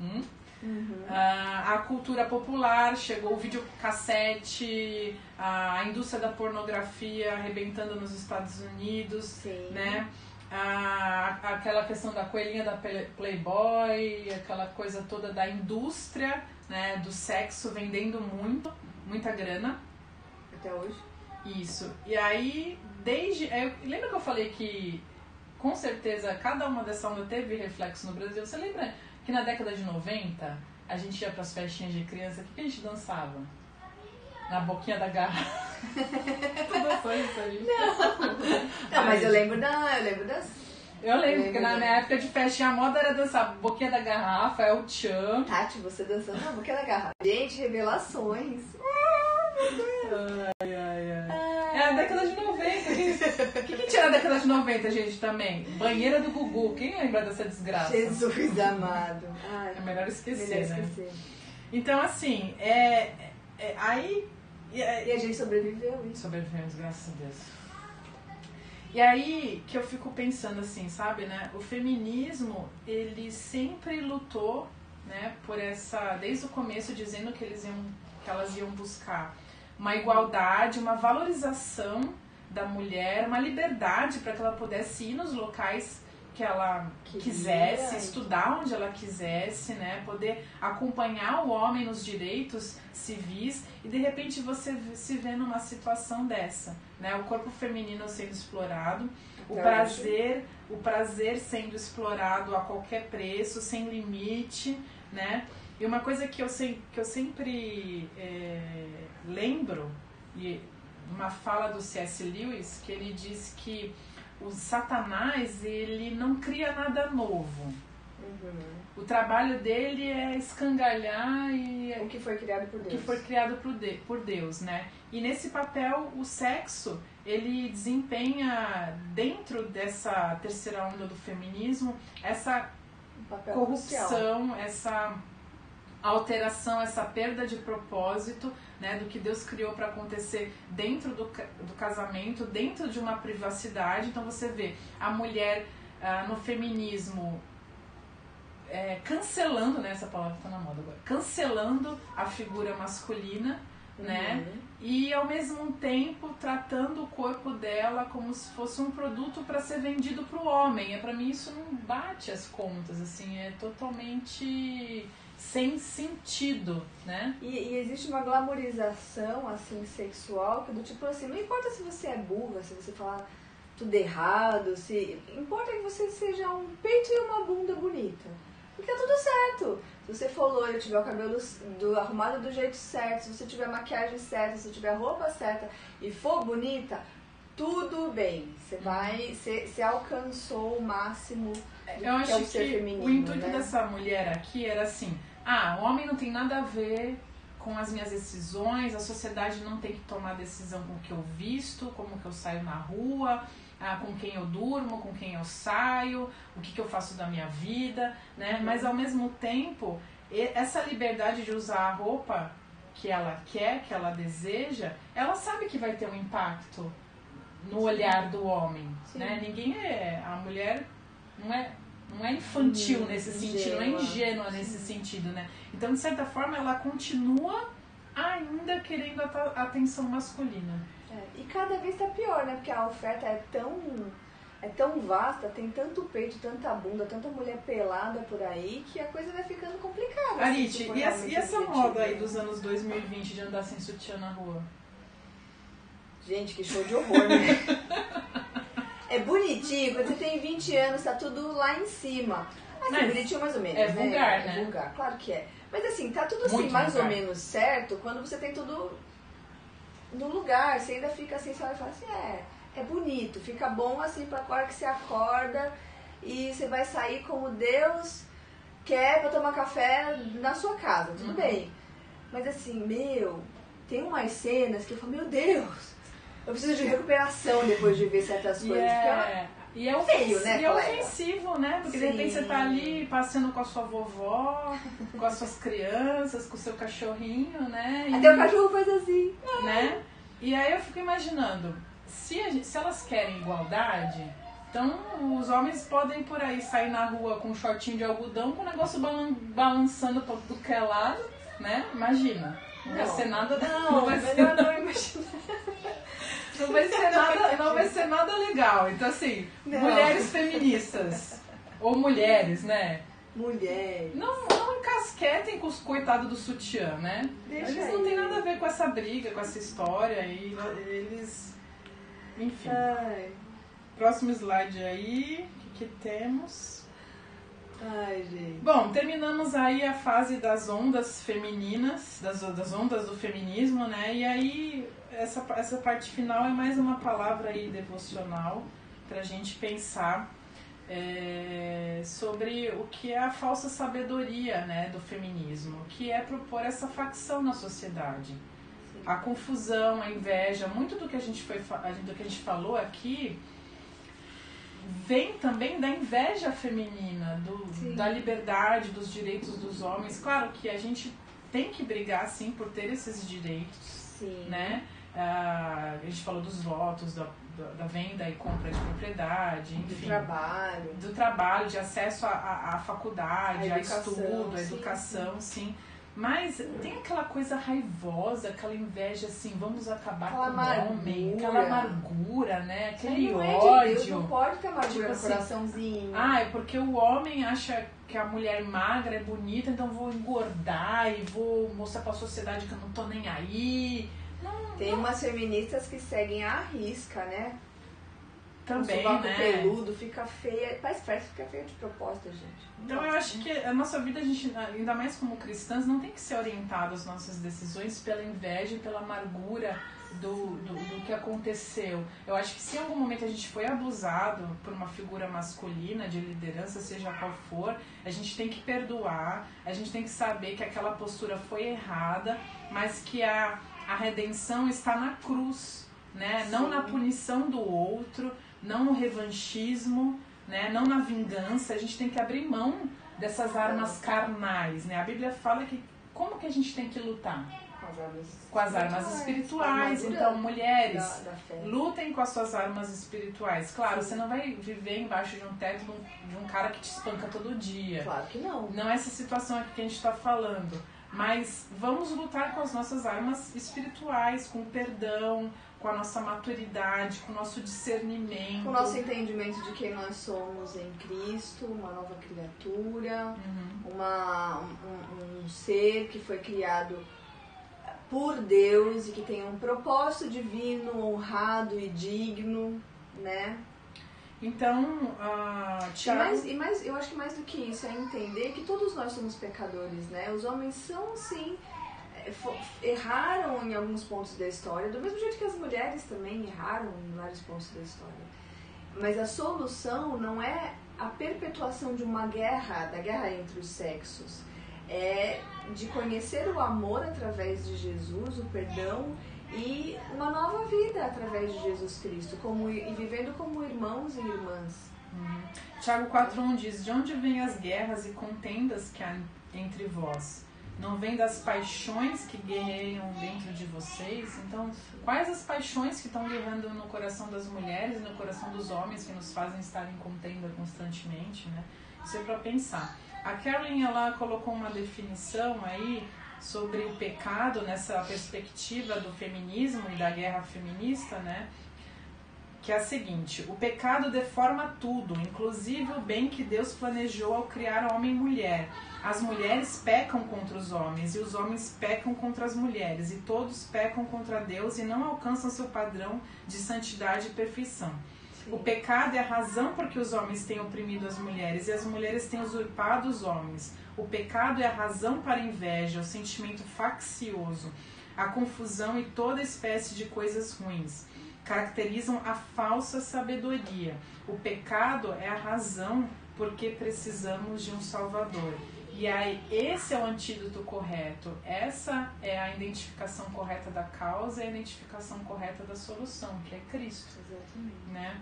Hum? Uhum. Uh, a cultura popular, chegou o videocassete, a indústria da pornografia arrebentando nos Estados Unidos, Sim. né? Ah, aquela questão da coelhinha da Playboy, aquela coisa toda da indústria, né, do sexo vendendo muito, muita grana. Até hoje. Isso. E aí, desde. Eu, lembra que eu falei que com certeza cada uma dessa onda teve reflexo no Brasil? Você lembra que na década de 90 a gente ia pras festinhas de criança, o que, que a gente dançava? Na boquinha da garrafa. tu dançou isso aí? Não. Não, mas eu lembro da. Eu lembro das. Eu lembro, porque na minha época de festinha a moda era dançar boquinha da garrafa, é o tchan. Tati, você dançando na boquinha da garrafa. Gente, revelações. Ai, ai, ai. É a década de 90. O que, que tinha na década de 90, gente, também? Banheira do Gugu. Quem lembra dessa desgraça? Jesus amado. Ai, é melhor esquecer, melhor né? esquecer. Então, assim, é, é aí... E, e a gente sobreviveu, hein? Sobrevivemos, graças a Deus. E aí que eu fico pensando assim, sabe, né? O feminismo, ele sempre lutou, né, por essa, desde o começo dizendo que eles iam, que elas iam buscar uma igualdade, uma valorização da mulher, uma liberdade para que ela pudesse ir nos locais que ela quisesse, estudar onde ela quisesse, né? Poder acompanhar o homem nos direitos civis e de repente você se vê numa situação dessa, né? O corpo feminino sendo explorado, o prazer, o prazer sendo explorado a qualquer preço, sem limite, né? E uma coisa que eu, sem, que eu sempre é, lembro, e uma fala do C.S. Lewis, que ele diz que o Satanás ele não cria nada novo. Uhum. O trabalho dele é escangalhar e O que foi criado por o Deus. que foi criado por, de, por Deus, né? E nesse papel o sexo ele desempenha dentro dessa terceira onda do feminismo essa Um crucial. corrupção, essa alteração, essa perda de propósito, né, do que Deus criou para acontecer dentro do, do casamento, dentro de uma privacidade. Então você vê a mulher ah, no feminismo é, cancelando, né, essa palavra tá na moda agora, cancelando a figura masculina, né? Uhum. E ao mesmo tempo tratando o corpo dela como se fosse um produto para ser vendido para o homem. É para mim isso não bate as contas, assim, é totalmente sem sentido, né? E, e existe uma glamorização assim sexual que do tipo assim, não importa se você é burra, se você falar tudo errado, se importa que você seja um peito e uma bunda bonita. Porque tá tudo certo. Se você for loira, tiver o cabelo do, arrumado do jeito certo, se você tiver a maquiagem certa, se você tiver a roupa certa e for bonita, tudo bem. Você vai, você, você alcançou o máximo do Eu que é o ser feminino, o intuito né? dessa mulher aqui era assim: ah, o homem não tem nada a ver com as minhas decisões, a sociedade não tem que tomar decisão com o que eu visto, como que eu saio na rua, ah, com quem eu durmo, com quem eu saio, o que, que eu faço da minha vida, né? Uhum. Mas ao mesmo tempo, essa liberdade de usar a roupa que ela quer, que ela deseja, ela sabe que vai ter um impacto no olhar do homem, Sim. né? Ninguém é a mulher não é não é infantil Hum, nesse sentido, não é ingênua. ingênua nesse sentido, né? Então, de certa forma, ela continua ainda querendo a atenção masculina. É, e cada vez tá pior, né? Porque a oferta é tão, é tão vasta, tem tanto peito, tanta bunda, tanta mulher pelada por aí, que a coisa vai ficando complicada. assim, Arit, e, essa- realmente e essa moda aí né? dos anos 2020 de andar sem sutiã na rua? Gente, que show de horror, né? é bonitinho, quando você tem 20 anos, tá tudo lá em cima. Assim, Mas bonitinho mais ou menos, é né? vulgar, É né? vulgar, claro que é. Mas assim, tá tudo assim, Muito mais ou vulgar. menos certo, quando você tem tudo no lugar, você ainda fica assim, você olha e fala assim, é, é bonito, fica bom assim pra hora que você acorda e você vai sair como Deus quer pra tomar café na sua casa, tudo Uhum. bem. Mas assim, meu, tem umas cenas que eu falo, meu Deus, eu preciso de recuperação depois de ver certas coisas. porque ela- é, E é, Feio, né, e é ofensivo, né? Porque de Sim. repente você tá ali passeando com a sua vovó, com as suas crianças, com o seu cachorrinho, né? E, Até o cachorro faz assim. né? E aí eu fico imaginando, se, gente- se elas querem igualdade, então os homens podem por aí sair na rua com um shortinho de algodão, com o negócio balan- balançando pra tudo que é lado, né? Imagina. Não, vai Não. ser nada. Não, vai ser não imaginar. Não vai ser nada, não vai ser nada legal. Então assim, Não. mulheres feministas ou mulheres, né? Mulher. Não, não encasquetem com os coitados do sutiã, né? Deixa eles não têm aí. nada a ver com essa briga, com essa história e eles enfim. Ai, Próximo slide aí, o que, que temos? Ai, gente. Bom, terminamos aí a fase das ondas femininas, das, das ondas do feminismo, né? E aí, essa, essa parte final é mais uma palavra aí devocional pra gente pensar é, sobre o que é a falsa sabedoria né, do feminismo, que é propor essa facção na sociedade. A confusão, a inveja, muito do que a gente, foi, do que a gente falou aqui vem também da inveja feminina, do, Sim. da liberdade, dos direitos dos homens. Claro que a gente tem que brigar, sim, por ter esses direitos, Sim. né? Ah, a gente falou dos votos, da, da, da venda e compra de propriedade, Do enfim. trabalho. Do trabalho, de acesso à, à, à faculdade, A a, educação, estudo, a sim, educação, sim. Mas tem aquela coisa raivosa, aquela inveja assim, vamos acabar Aquela com o homem, amargura. aquela amargura, né? Aquele não ódio. é de Deus, não pode ter amargura Tipo no assim, coraçãozinho. Ah, é porque o homem acha que a mulher magra é bonita, então vou engordar e vou mostrar pra sociedade que eu não tô nem aí. Não, Tem umas feministas que seguem à risca, né? Também, o sovaco né? peludo fica feia. Parece que fica feia de propósito, gente. Não Então eu acho né? que a nossa vida, a gente, ainda mais como cristãs, não tem que ser orientado as nossas decisões pela inveja e pela amargura do, do, do que aconteceu. Eu acho que se em algum momento a gente foi abusado por uma figura masculina de liderança, seja qual for, a gente tem que perdoar, a gente tem que saber que aquela postura foi errada, mas que a, a redenção está na cruz, né? Não na punição do outro, não no revanchismo, né? Não na vingança, a gente tem que abrir mão dessas armas carnais, né? A Bíblia fala que como que a gente tem que lutar? Com as armas, Com as armas espirituais. Então, mulheres, da, da fé. lutem com as suas armas espirituais. Claro, você não vai viver embaixo de um teto de um, de um cara que te espanca todo dia. Claro que não. Não é essa situação aqui que a gente está falando. Mas vamos lutar com as nossas armas espirituais, com o perdão, com a nossa maturidade, com o nosso discernimento. Com o nosso entendimento de quem nós somos em Cristo, uma nova criatura, Uhum. uma, um, um ser que foi criado por Deus e que tem um propósito divino, honrado e digno, né? Então, ah, E Tiago... mais, e mais, eu acho que mais do que isso é entender que todos nós somos pecadores, né? Os homens são sim erraram em alguns pontos da história, do mesmo jeito que as mulheres também erraram em vários pontos da história. Mas a solução não é a perpetuação de uma guerra, da guerra entre os sexos. É de conhecer o amor através de Jesus, o perdão e uma nova vida através de Jesus Cristo, como, e vivendo como irmãos e irmãs. Tiago 4.1 diz, De onde vêm as guerras e contendas que há entre vós? Não vem das paixões que guerreiam dentro de vocês? Então, quais as paixões que estão guerrando no coração das mulheres e no coração dos homens que nos fazem estar em contenda constantemente, né? Isso é para pensar. A Carolyn, ela colocou uma definição aí sobre o pecado nessa perspectiva do feminismo e da guerra feminista, né? Que é a seguinte: o pecado deforma tudo, inclusive o bem que Deus planejou ao criar homem e mulher. As mulheres pecam contra os homens e os homens pecam contra as mulheres, e todos pecam contra Deus e não alcançam seu padrão de santidade e perfeição. O pecado é a razão por que os homens têm oprimido as mulheres e as mulheres têm usurpado os homens. O pecado é a razão para a inveja, o sentimento faccioso, a confusão e toda espécie de coisas ruins caracterizam a falsa sabedoria. O pecado é a razão porque precisamos de um Salvador. E aí, esse é o antídoto correto. Essa é a identificação correta da causa e a identificação correta da solução, que é Cristo, Exatamente. né?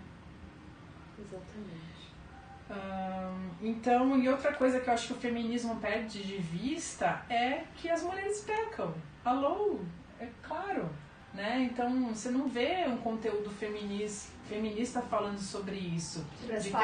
Exatamente. então, e outra coisa que eu acho que o feminismo perde de vista é que as mulheres pecam. Alô? É claro. Né? Então, você não vê um conteúdo feminista, feminista falando sobre isso. Sobre de, que,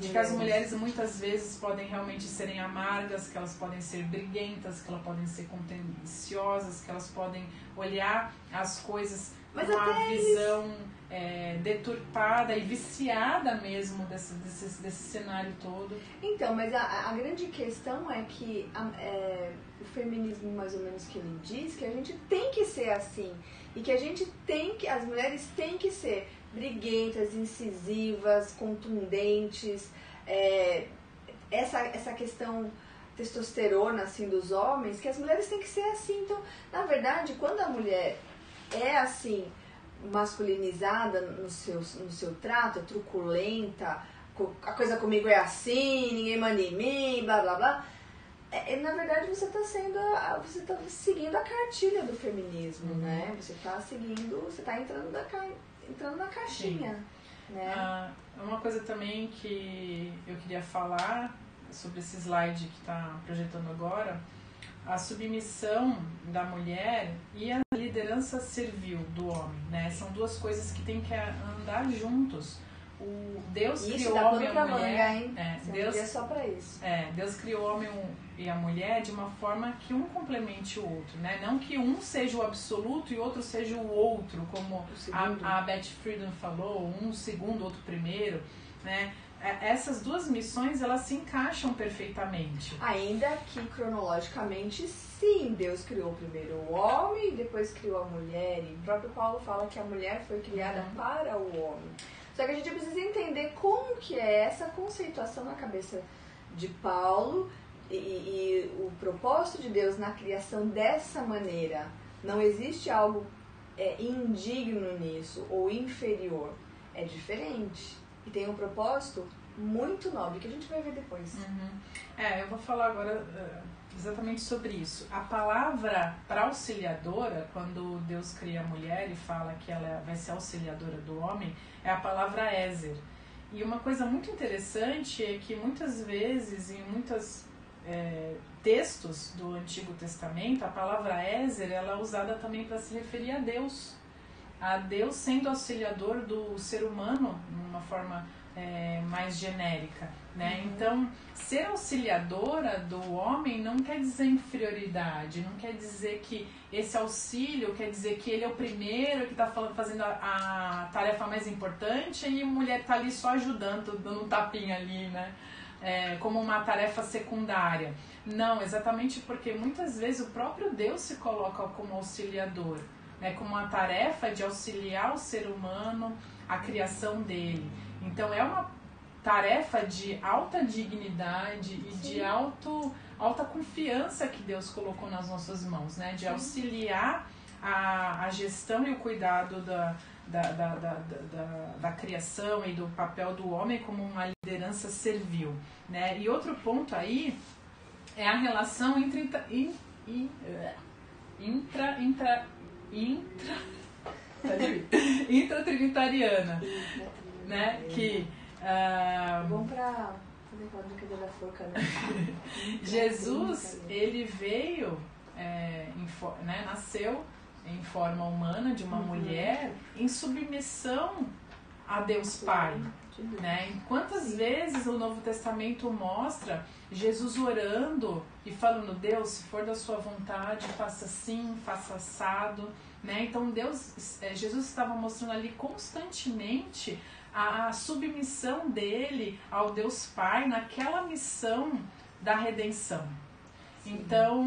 de que as mulheres muitas vezes podem realmente serem amargas, que elas podem ser briguentas, que elas podem ser contenciosas, que elas podem olhar as coisas Mas com uma visão é, deturpada e viciada mesmo desse, desse, desse cenário todo. Então, mas a, a grande questão é que a- é, o feminismo, mais ou menos, que ele diz que a gente tem que ser assim. E que a gente tem que, as mulheres têm que ser briguentas, incisivas, contundentes. é, essa, essa questão testosterona, assim, dos homens, que as mulheres têm que ser assim. Então, na verdade, quando a mulher é assim, masculinizada no seu, no seu trato, truculenta, a coisa comigo é assim, ninguém manda em mim, blá blá blá. É, é, na verdade você está sendo a- você tá seguindo a cartilha do feminismo, Uhum. né? Você está seguindo, você está entrando na ca, entrando na caixinha, né? Ah, uma coisa também que eu queria falar sobre esse slide que está projetando agora, a submissão da mulher e a liderança servil do homem, né? São duas coisas que têm que andar juntos. O Deus Isso criou o homem e a manga, mulher. hein? É, Você Deus é só pra isso. é, Deus criou o homem e a mulher de uma forma que um complemente o outro, né? Não que um seja o absoluto e outro seja o outro, como O a, a Beth Friedan falou, um segundo, outro primeiro, né? É, Essas duas missões, elas se encaixam perfeitamente. Ainda que cronologicamente, sim, Deus criou primeiro o homem e depois criou a mulher. E o próprio Paulo fala que a mulher foi criada Uhum. para o homem. Só que a gente precisa entender como que é essa conceituação na cabeça de Paulo e, e o propósito de Deus na criação dessa maneira. Não existe algo é, indigno nisso ou inferior. É diferente. E tem um propósito muito nobre que a gente vai ver depois. Uhum. É, eu vou falar agora eh, exatamente sobre isso. A palavra para auxiliadora, quando Deus cria a mulher e fala que ela vai ser auxiliadora do homem, é a palavra Ézer. E uma coisa muito interessante é que muitas vezes, em muitos textos do Antigo Testamento, a palavra Ézer ela é usada também para se referir a Deus. A Deus sendo auxiliador do ser humano, numa forma é, mais genérica. Né? Uhum. Então, ser auxiliadora do homem não quer dizer inferioridade, não quer dizer que esse auxílio quer dizer que ele é o primeiro que está fazendo a, a, tarefa mais importante e a mulher está ali só ajudando, dando um tapinha ali, né? É, como uma tarefa secundária. Não, exatamente porque muitas vezes o próprio Deus se coloca como auxiliador, né? como uma tarefa de auxiliar o ser humano, a criação dele. Então é uma tarefa de alta dignidade e Sim. de alto, alta confiança que Deus colocou nas nossas mãos, né? De auxiliar a, a gestão e o cuidado da, da, da, da, da, criação e do papel do homem como uma liderança servil, né? E outro ponto aí é a relação entre intra, in, in, intra, intra, intra, intratrinitariana, né? Que ah, Vamos pra fazer aquela brincadeira da forca, né? Jesus, ele veio, é, em né, nasceu em forma humana de uma Uhum. mulher em submissão a Deus Pai. Né? E quantas Sim. vezes o Novo Testamento mostra Jesus orando e falando, Deus, se for da sua vontade, faça assim, faça assado. Né? Então Deus, eh, Jesus estava mostrando ali constantemente a, submissão dele ao Deus Pai naquela missão da redenção. Sim. Então,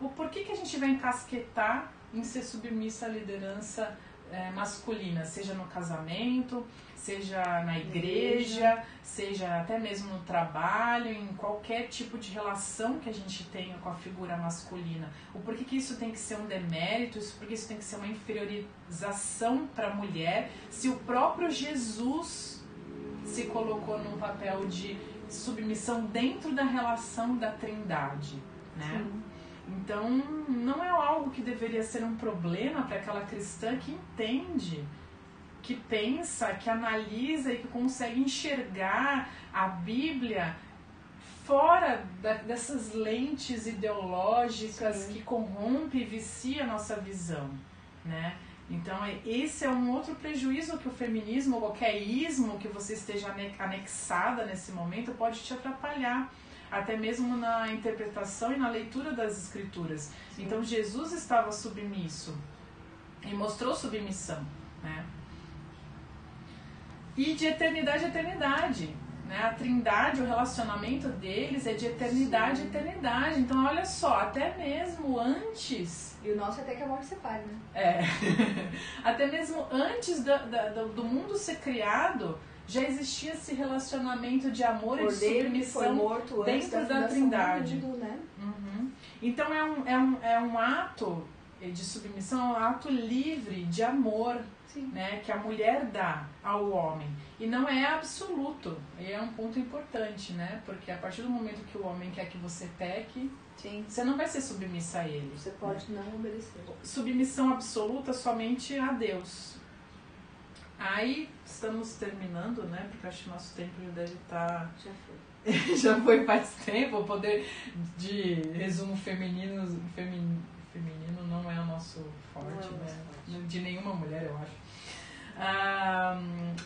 o porquê que a gente vai encasquetar em ser submissa à liderança eh, masculina, seja no casamento, seja na igreja, seja até mesmo no trabalho, em qualquer tipo de relação que a gente tenha com a figura masculina. O porquê que isso tem que ser um demérito, isso porque isso tem que ser uma inferiorização para a mulher, se o próprio Jesus se colocou num papel de submissão dentro da relação da Trindade, né? Sim. Então, não é algo que deveria ser um problema para aquela cristã que entende que pensa, que analisa e que consegue enxergar a Bíblia fora da, dessas lentes ideológicas Sim. que corrompe e vicia a nossa visão, né? Então, é, esse é um outro prejuízo que o feminismo, qualquer ismo que você esteja anexada nesse momento, pode te atrapalhar, até mesmo na interpretação e na leitura das escrituras. Sim. Então, Jesus estava submisso e mostrou submissão, né? E de eternidade a eternidade. Né? A trindade, o relacionamento deles é de eternidade a eternidade. Então, olha só, até mesmo antes. E o nosso é até que a morte separe, né? É. até mesmo antes da, da, do mundo ser criado, já existia esse relacionamento de amor e de submissão dentro da, da trindade. Mundo, né? uhum. Então, é um, é, um, é um ato de submissão, é um ato livre de amor né, que a mulher dá ao homem. E não é absoluto. E é um ponto importante, né? Porque a partir do momento que o homem quer que você peque, Sim. você não vai ser submissa a ele. Você pode né? não obedecer. Submissão absoluta somente a Deus. Aí estamos terminando, né? Porque acho que nosso tempo já deve estar. Tá já foi. já foi faz tempo. O poder de resumo feminino, feminino, feminino não é o nosso forte, é né? De nenhuma mulher, eu acho.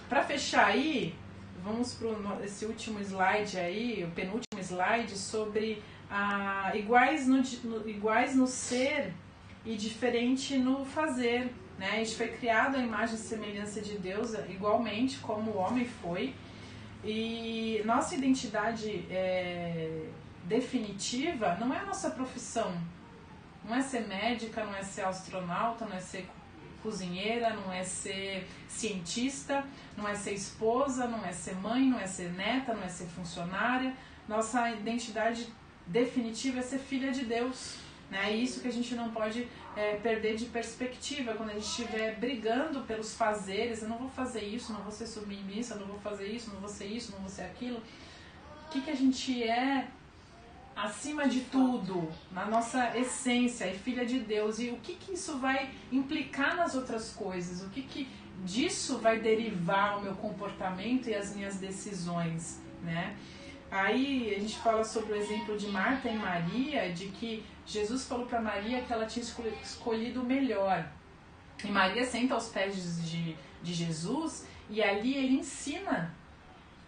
Para fechar aí, vamos para esse último slide aí, o penúltimo slide, sobre ah, iguais, no, no, iguais no ser e diferente no fazer. Né? A gente foi criado à imagem e semelhança de Deus, igualmente como o homem foi. E nossa identidade é, definitiva não é a nossa profissão. Não é ser médica, não é ser astronauta, não é ser cozinheira, não é ser cientista, não é ser esposa, não é ser mãe, não é ser neta, não é ser funcionária. Nossa identidade definitiva é ser filha de Deus. Né? É isso que a gente não pode é, perder de perspectiva quando a gente estiver brigando pelos fazeres. Eu não vou fazer isso, não vou ser submissa, não vou fazer isso, não vou ser isso, não vou ser aquilo. O que, que a gente é acima de tudo, na nossa essência, é filha de Deus. E o que, que isso vai implicar nas outras coisas? O que, que disso vai derivar o meu comportamento e as minhas decisões, né? Aí a gente fala sobre o exemplo de Marta e Maria, de que Jesus falou para Maria que ela tinha escolhido o melhor. E Maria senta aos pés de, de Jesus e ali ele ensina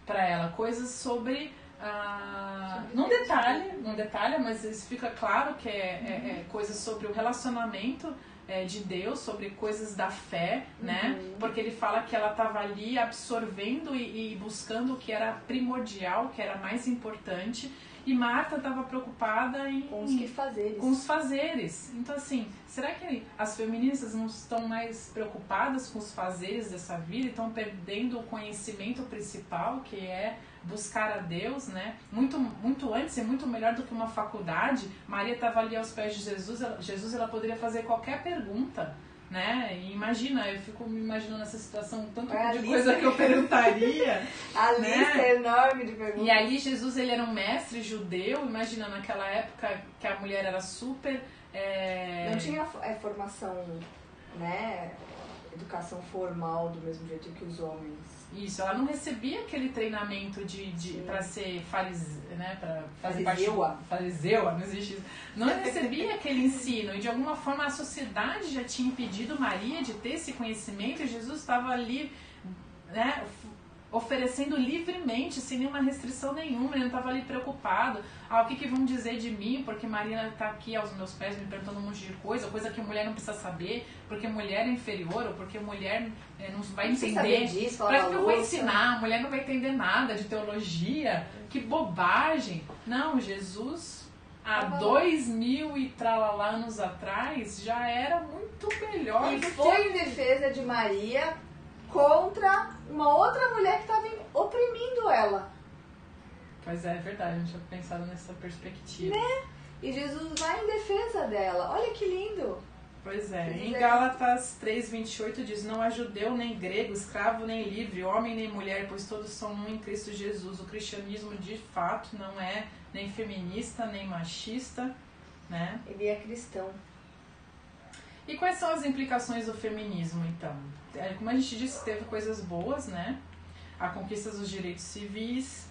para ela coisas sobre ah, num detalhe, num detalhe, mas isso fica claro que é, é, é coisa sobre o relacionamento é, de Deus, sobre coisas da fé, né? Uhum. Porque ele fala que ela estava ali absorvendo e, e, buscando o que era primordial, o que era mais importante. E Marta estava preocupada em, com os que fazeres. Com os fazeres. Então, assim, será que as feministas não estão mais preocupadas com os fazeres dessa vida? Estão perdendo o conhecimento principal, que é buscar a Deus, né? Muito, muito antes e muito melhor do que uma faculdade. Maria estava ali aos pés de Jesus. Ela, Jesus, ela poderia fazer qualquer pergunta, né? E imagina, eu fico me imaginando essa situação, tanto é de coisa que eu perguntaria. a né? lista é enorme de perguntas. E ali Jesus, ele era um mestre judeu. Imagina naquela época que a mulher era super. É... Não tinha é, formação, né? Educação formal do mesmo jeito que os homens. Isso, ela não recebia aquele treinamento de, de para ser farise, né, para fazer fariseua. parte fariseua, não existe isso. Não recebia aquele ensino e de alguma forma a sociedade já tinha impedido Maria de ter esse conhecimento e Jesus estava ali, né, oferecendo livremente, sem nenhuma restrição nenhuma, ele não estava ali preocupado. Ah, o que, que vão dizer de mim? Porque Marina está aqui aos meus pés me perguntando um monte de coisa, coisa que mulher não precisa saber, porque mulher é inferior, ou porque mulher é, não vai entender. Para que eu vou ensinar? A mulher não vai entender nada de teologia. Que bobagem! Não, Jesus, há dois mil e tralalá anos atrás, já era muito melhor. E foi em defesa de Maria contra uma outra mulher que estava oprimindo ela. Pois é, é verdade, a gente tinha pensado nessa perspectiva. Né? E Jesus vai em defesa dela. Olha que lindo. Pois é. em Gálatas 3:28 diz: "Não há judeu nem grego, escravo nem livre, homem nem mulher, pois todos são um em Cristo Jesus". O cristianismo de fato não é nem feminista, nem machista, né? Ele é cristão. E quais são as implicações do feminismo, então? É, como a gente disse, teve coisas boas, né? A conquista dos direitos civis,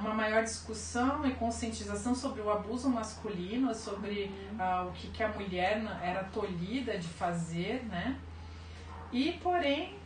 uma maior discussão e conscientização sobre o abuso masculino, sobre uh, o que, que a mulher era tolhida de fazer, né? E, porém,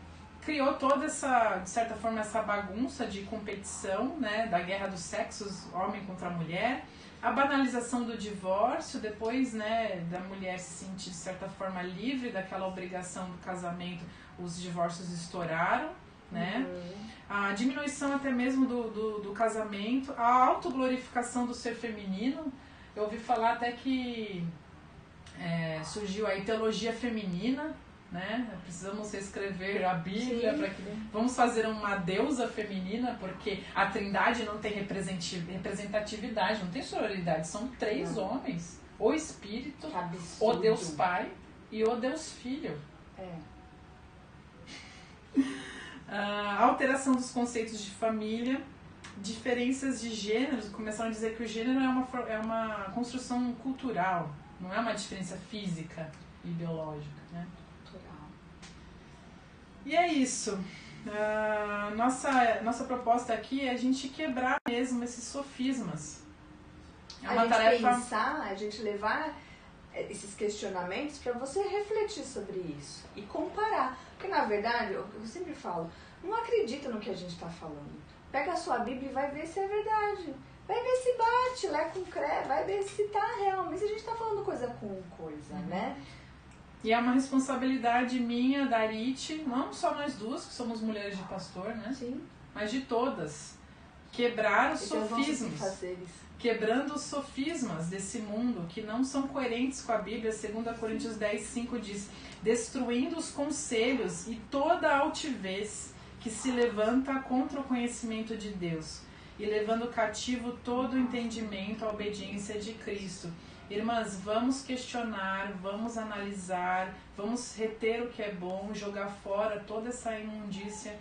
criou toda essa, de certa forma, essa bagunça de competição, né? Da guerra dos sexos, homem contra mulher, a banalização do divórcio, depois, né, da mulher se sentir, de certa forma, livre daquela obrigação do casamento, os divórcios estouraram, né? Uhum. A diminuição até mesmo do, do, do casamento, a autoglorificação do ser feminino. Eu ouvi falar até que é, surgiu a teologia feminina, né? Precisamos escrever a Bíblia para que vamos fazer uma deusa feminina, porque a Trindade não tem representatividade, não tem sororidade, são três não. homens: o Espírito, o Deus Pai e o Deus Filho. É. a alteração dos conceitos de família, diferenças de gêneros, começaram a dizer que o gênero é uma, é uma construção cultural, não é uma diferença física e biológica, né? E é isso. Uh, nossa, nossa proposta aqui é a gente quebrar mesmo esses sofismas. É uma a gente tarefa... pensar, a gente levar esses questionamentos para você refletir sobre isso e comparar. Porque na verdade, eu, eu sempre falo, não acredita no que a gente está falando. Pega a sua Bíblia e vai ver se é verdade. Vai ver se bate, lé com cré, vai ver se tá realmente. Se a gente está falando coisa com coisa, né? E é uma responsabilidade minha, da Arite, não só nós duas, que somos mulheres de pastor, né? Sim. Mas de todas. Quebrar os então, sofismas. Quebrando os sofismas desse mundo que não são coerentes com a Bíblia. 2 Coríntios 10, 5 diz: Destruindo os conselhos e toda a altivez que se levanta contra o conhecimento de Deus e levando cativo todo o entendimento à obediência de Cristo. Irmãs, vamos questionar, vamos analisar, vamos reter o que é bom, jogar fora toda essa imundícia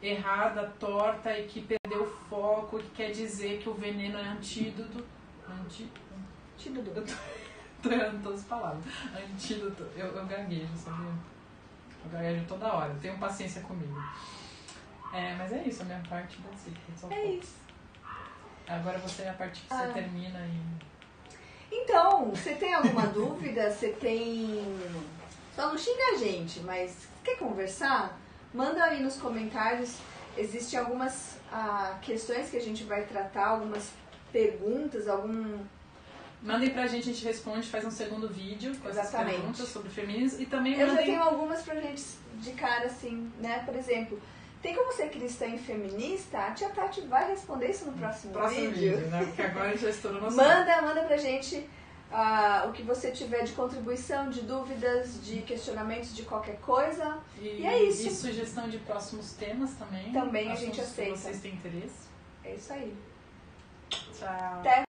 errada, torta e que perdeu o foco, que quer dizer que o veneno é antídoto. Anti, antídoto. Tô errando todas as palavras. Antídoto. Eu, eu gaguejo, sabia? Eu gaguejo toda hora. Tenham paciência comigo. É, mas é isso, a minha parte da. É isso. Agora você é a parte que ah. você termina e. Então, você tem alguma dúvida? Você tem. Só não xinga a gente, mas quer conversar? Manda aí nos comentários. Existem algumas ah, questões que a gente vai tratar, algumas perguntas, algum. Mandem pra gente, a gente responde, faz um segundo vídeo com Exatamente. essas perguntas sobre feminismo. E também Eu mandem... já tenho algumas pra gente de cara, assim, né? Por exemplo, tem como ser cristã e feminista? A tia Tati vai responder isso no próximo, próximo vídeo. vídeo né? Porque agora já estourou nosso Manda, manda pra gente uh, o que você tiver de contribuição, de dúvidas, de questionamentos de qualquer coisa. E, e é isso. E sugestão de próximos temas também. Também a gente aceita. Se vocês têm interesse. É isso aí. Tchau. Até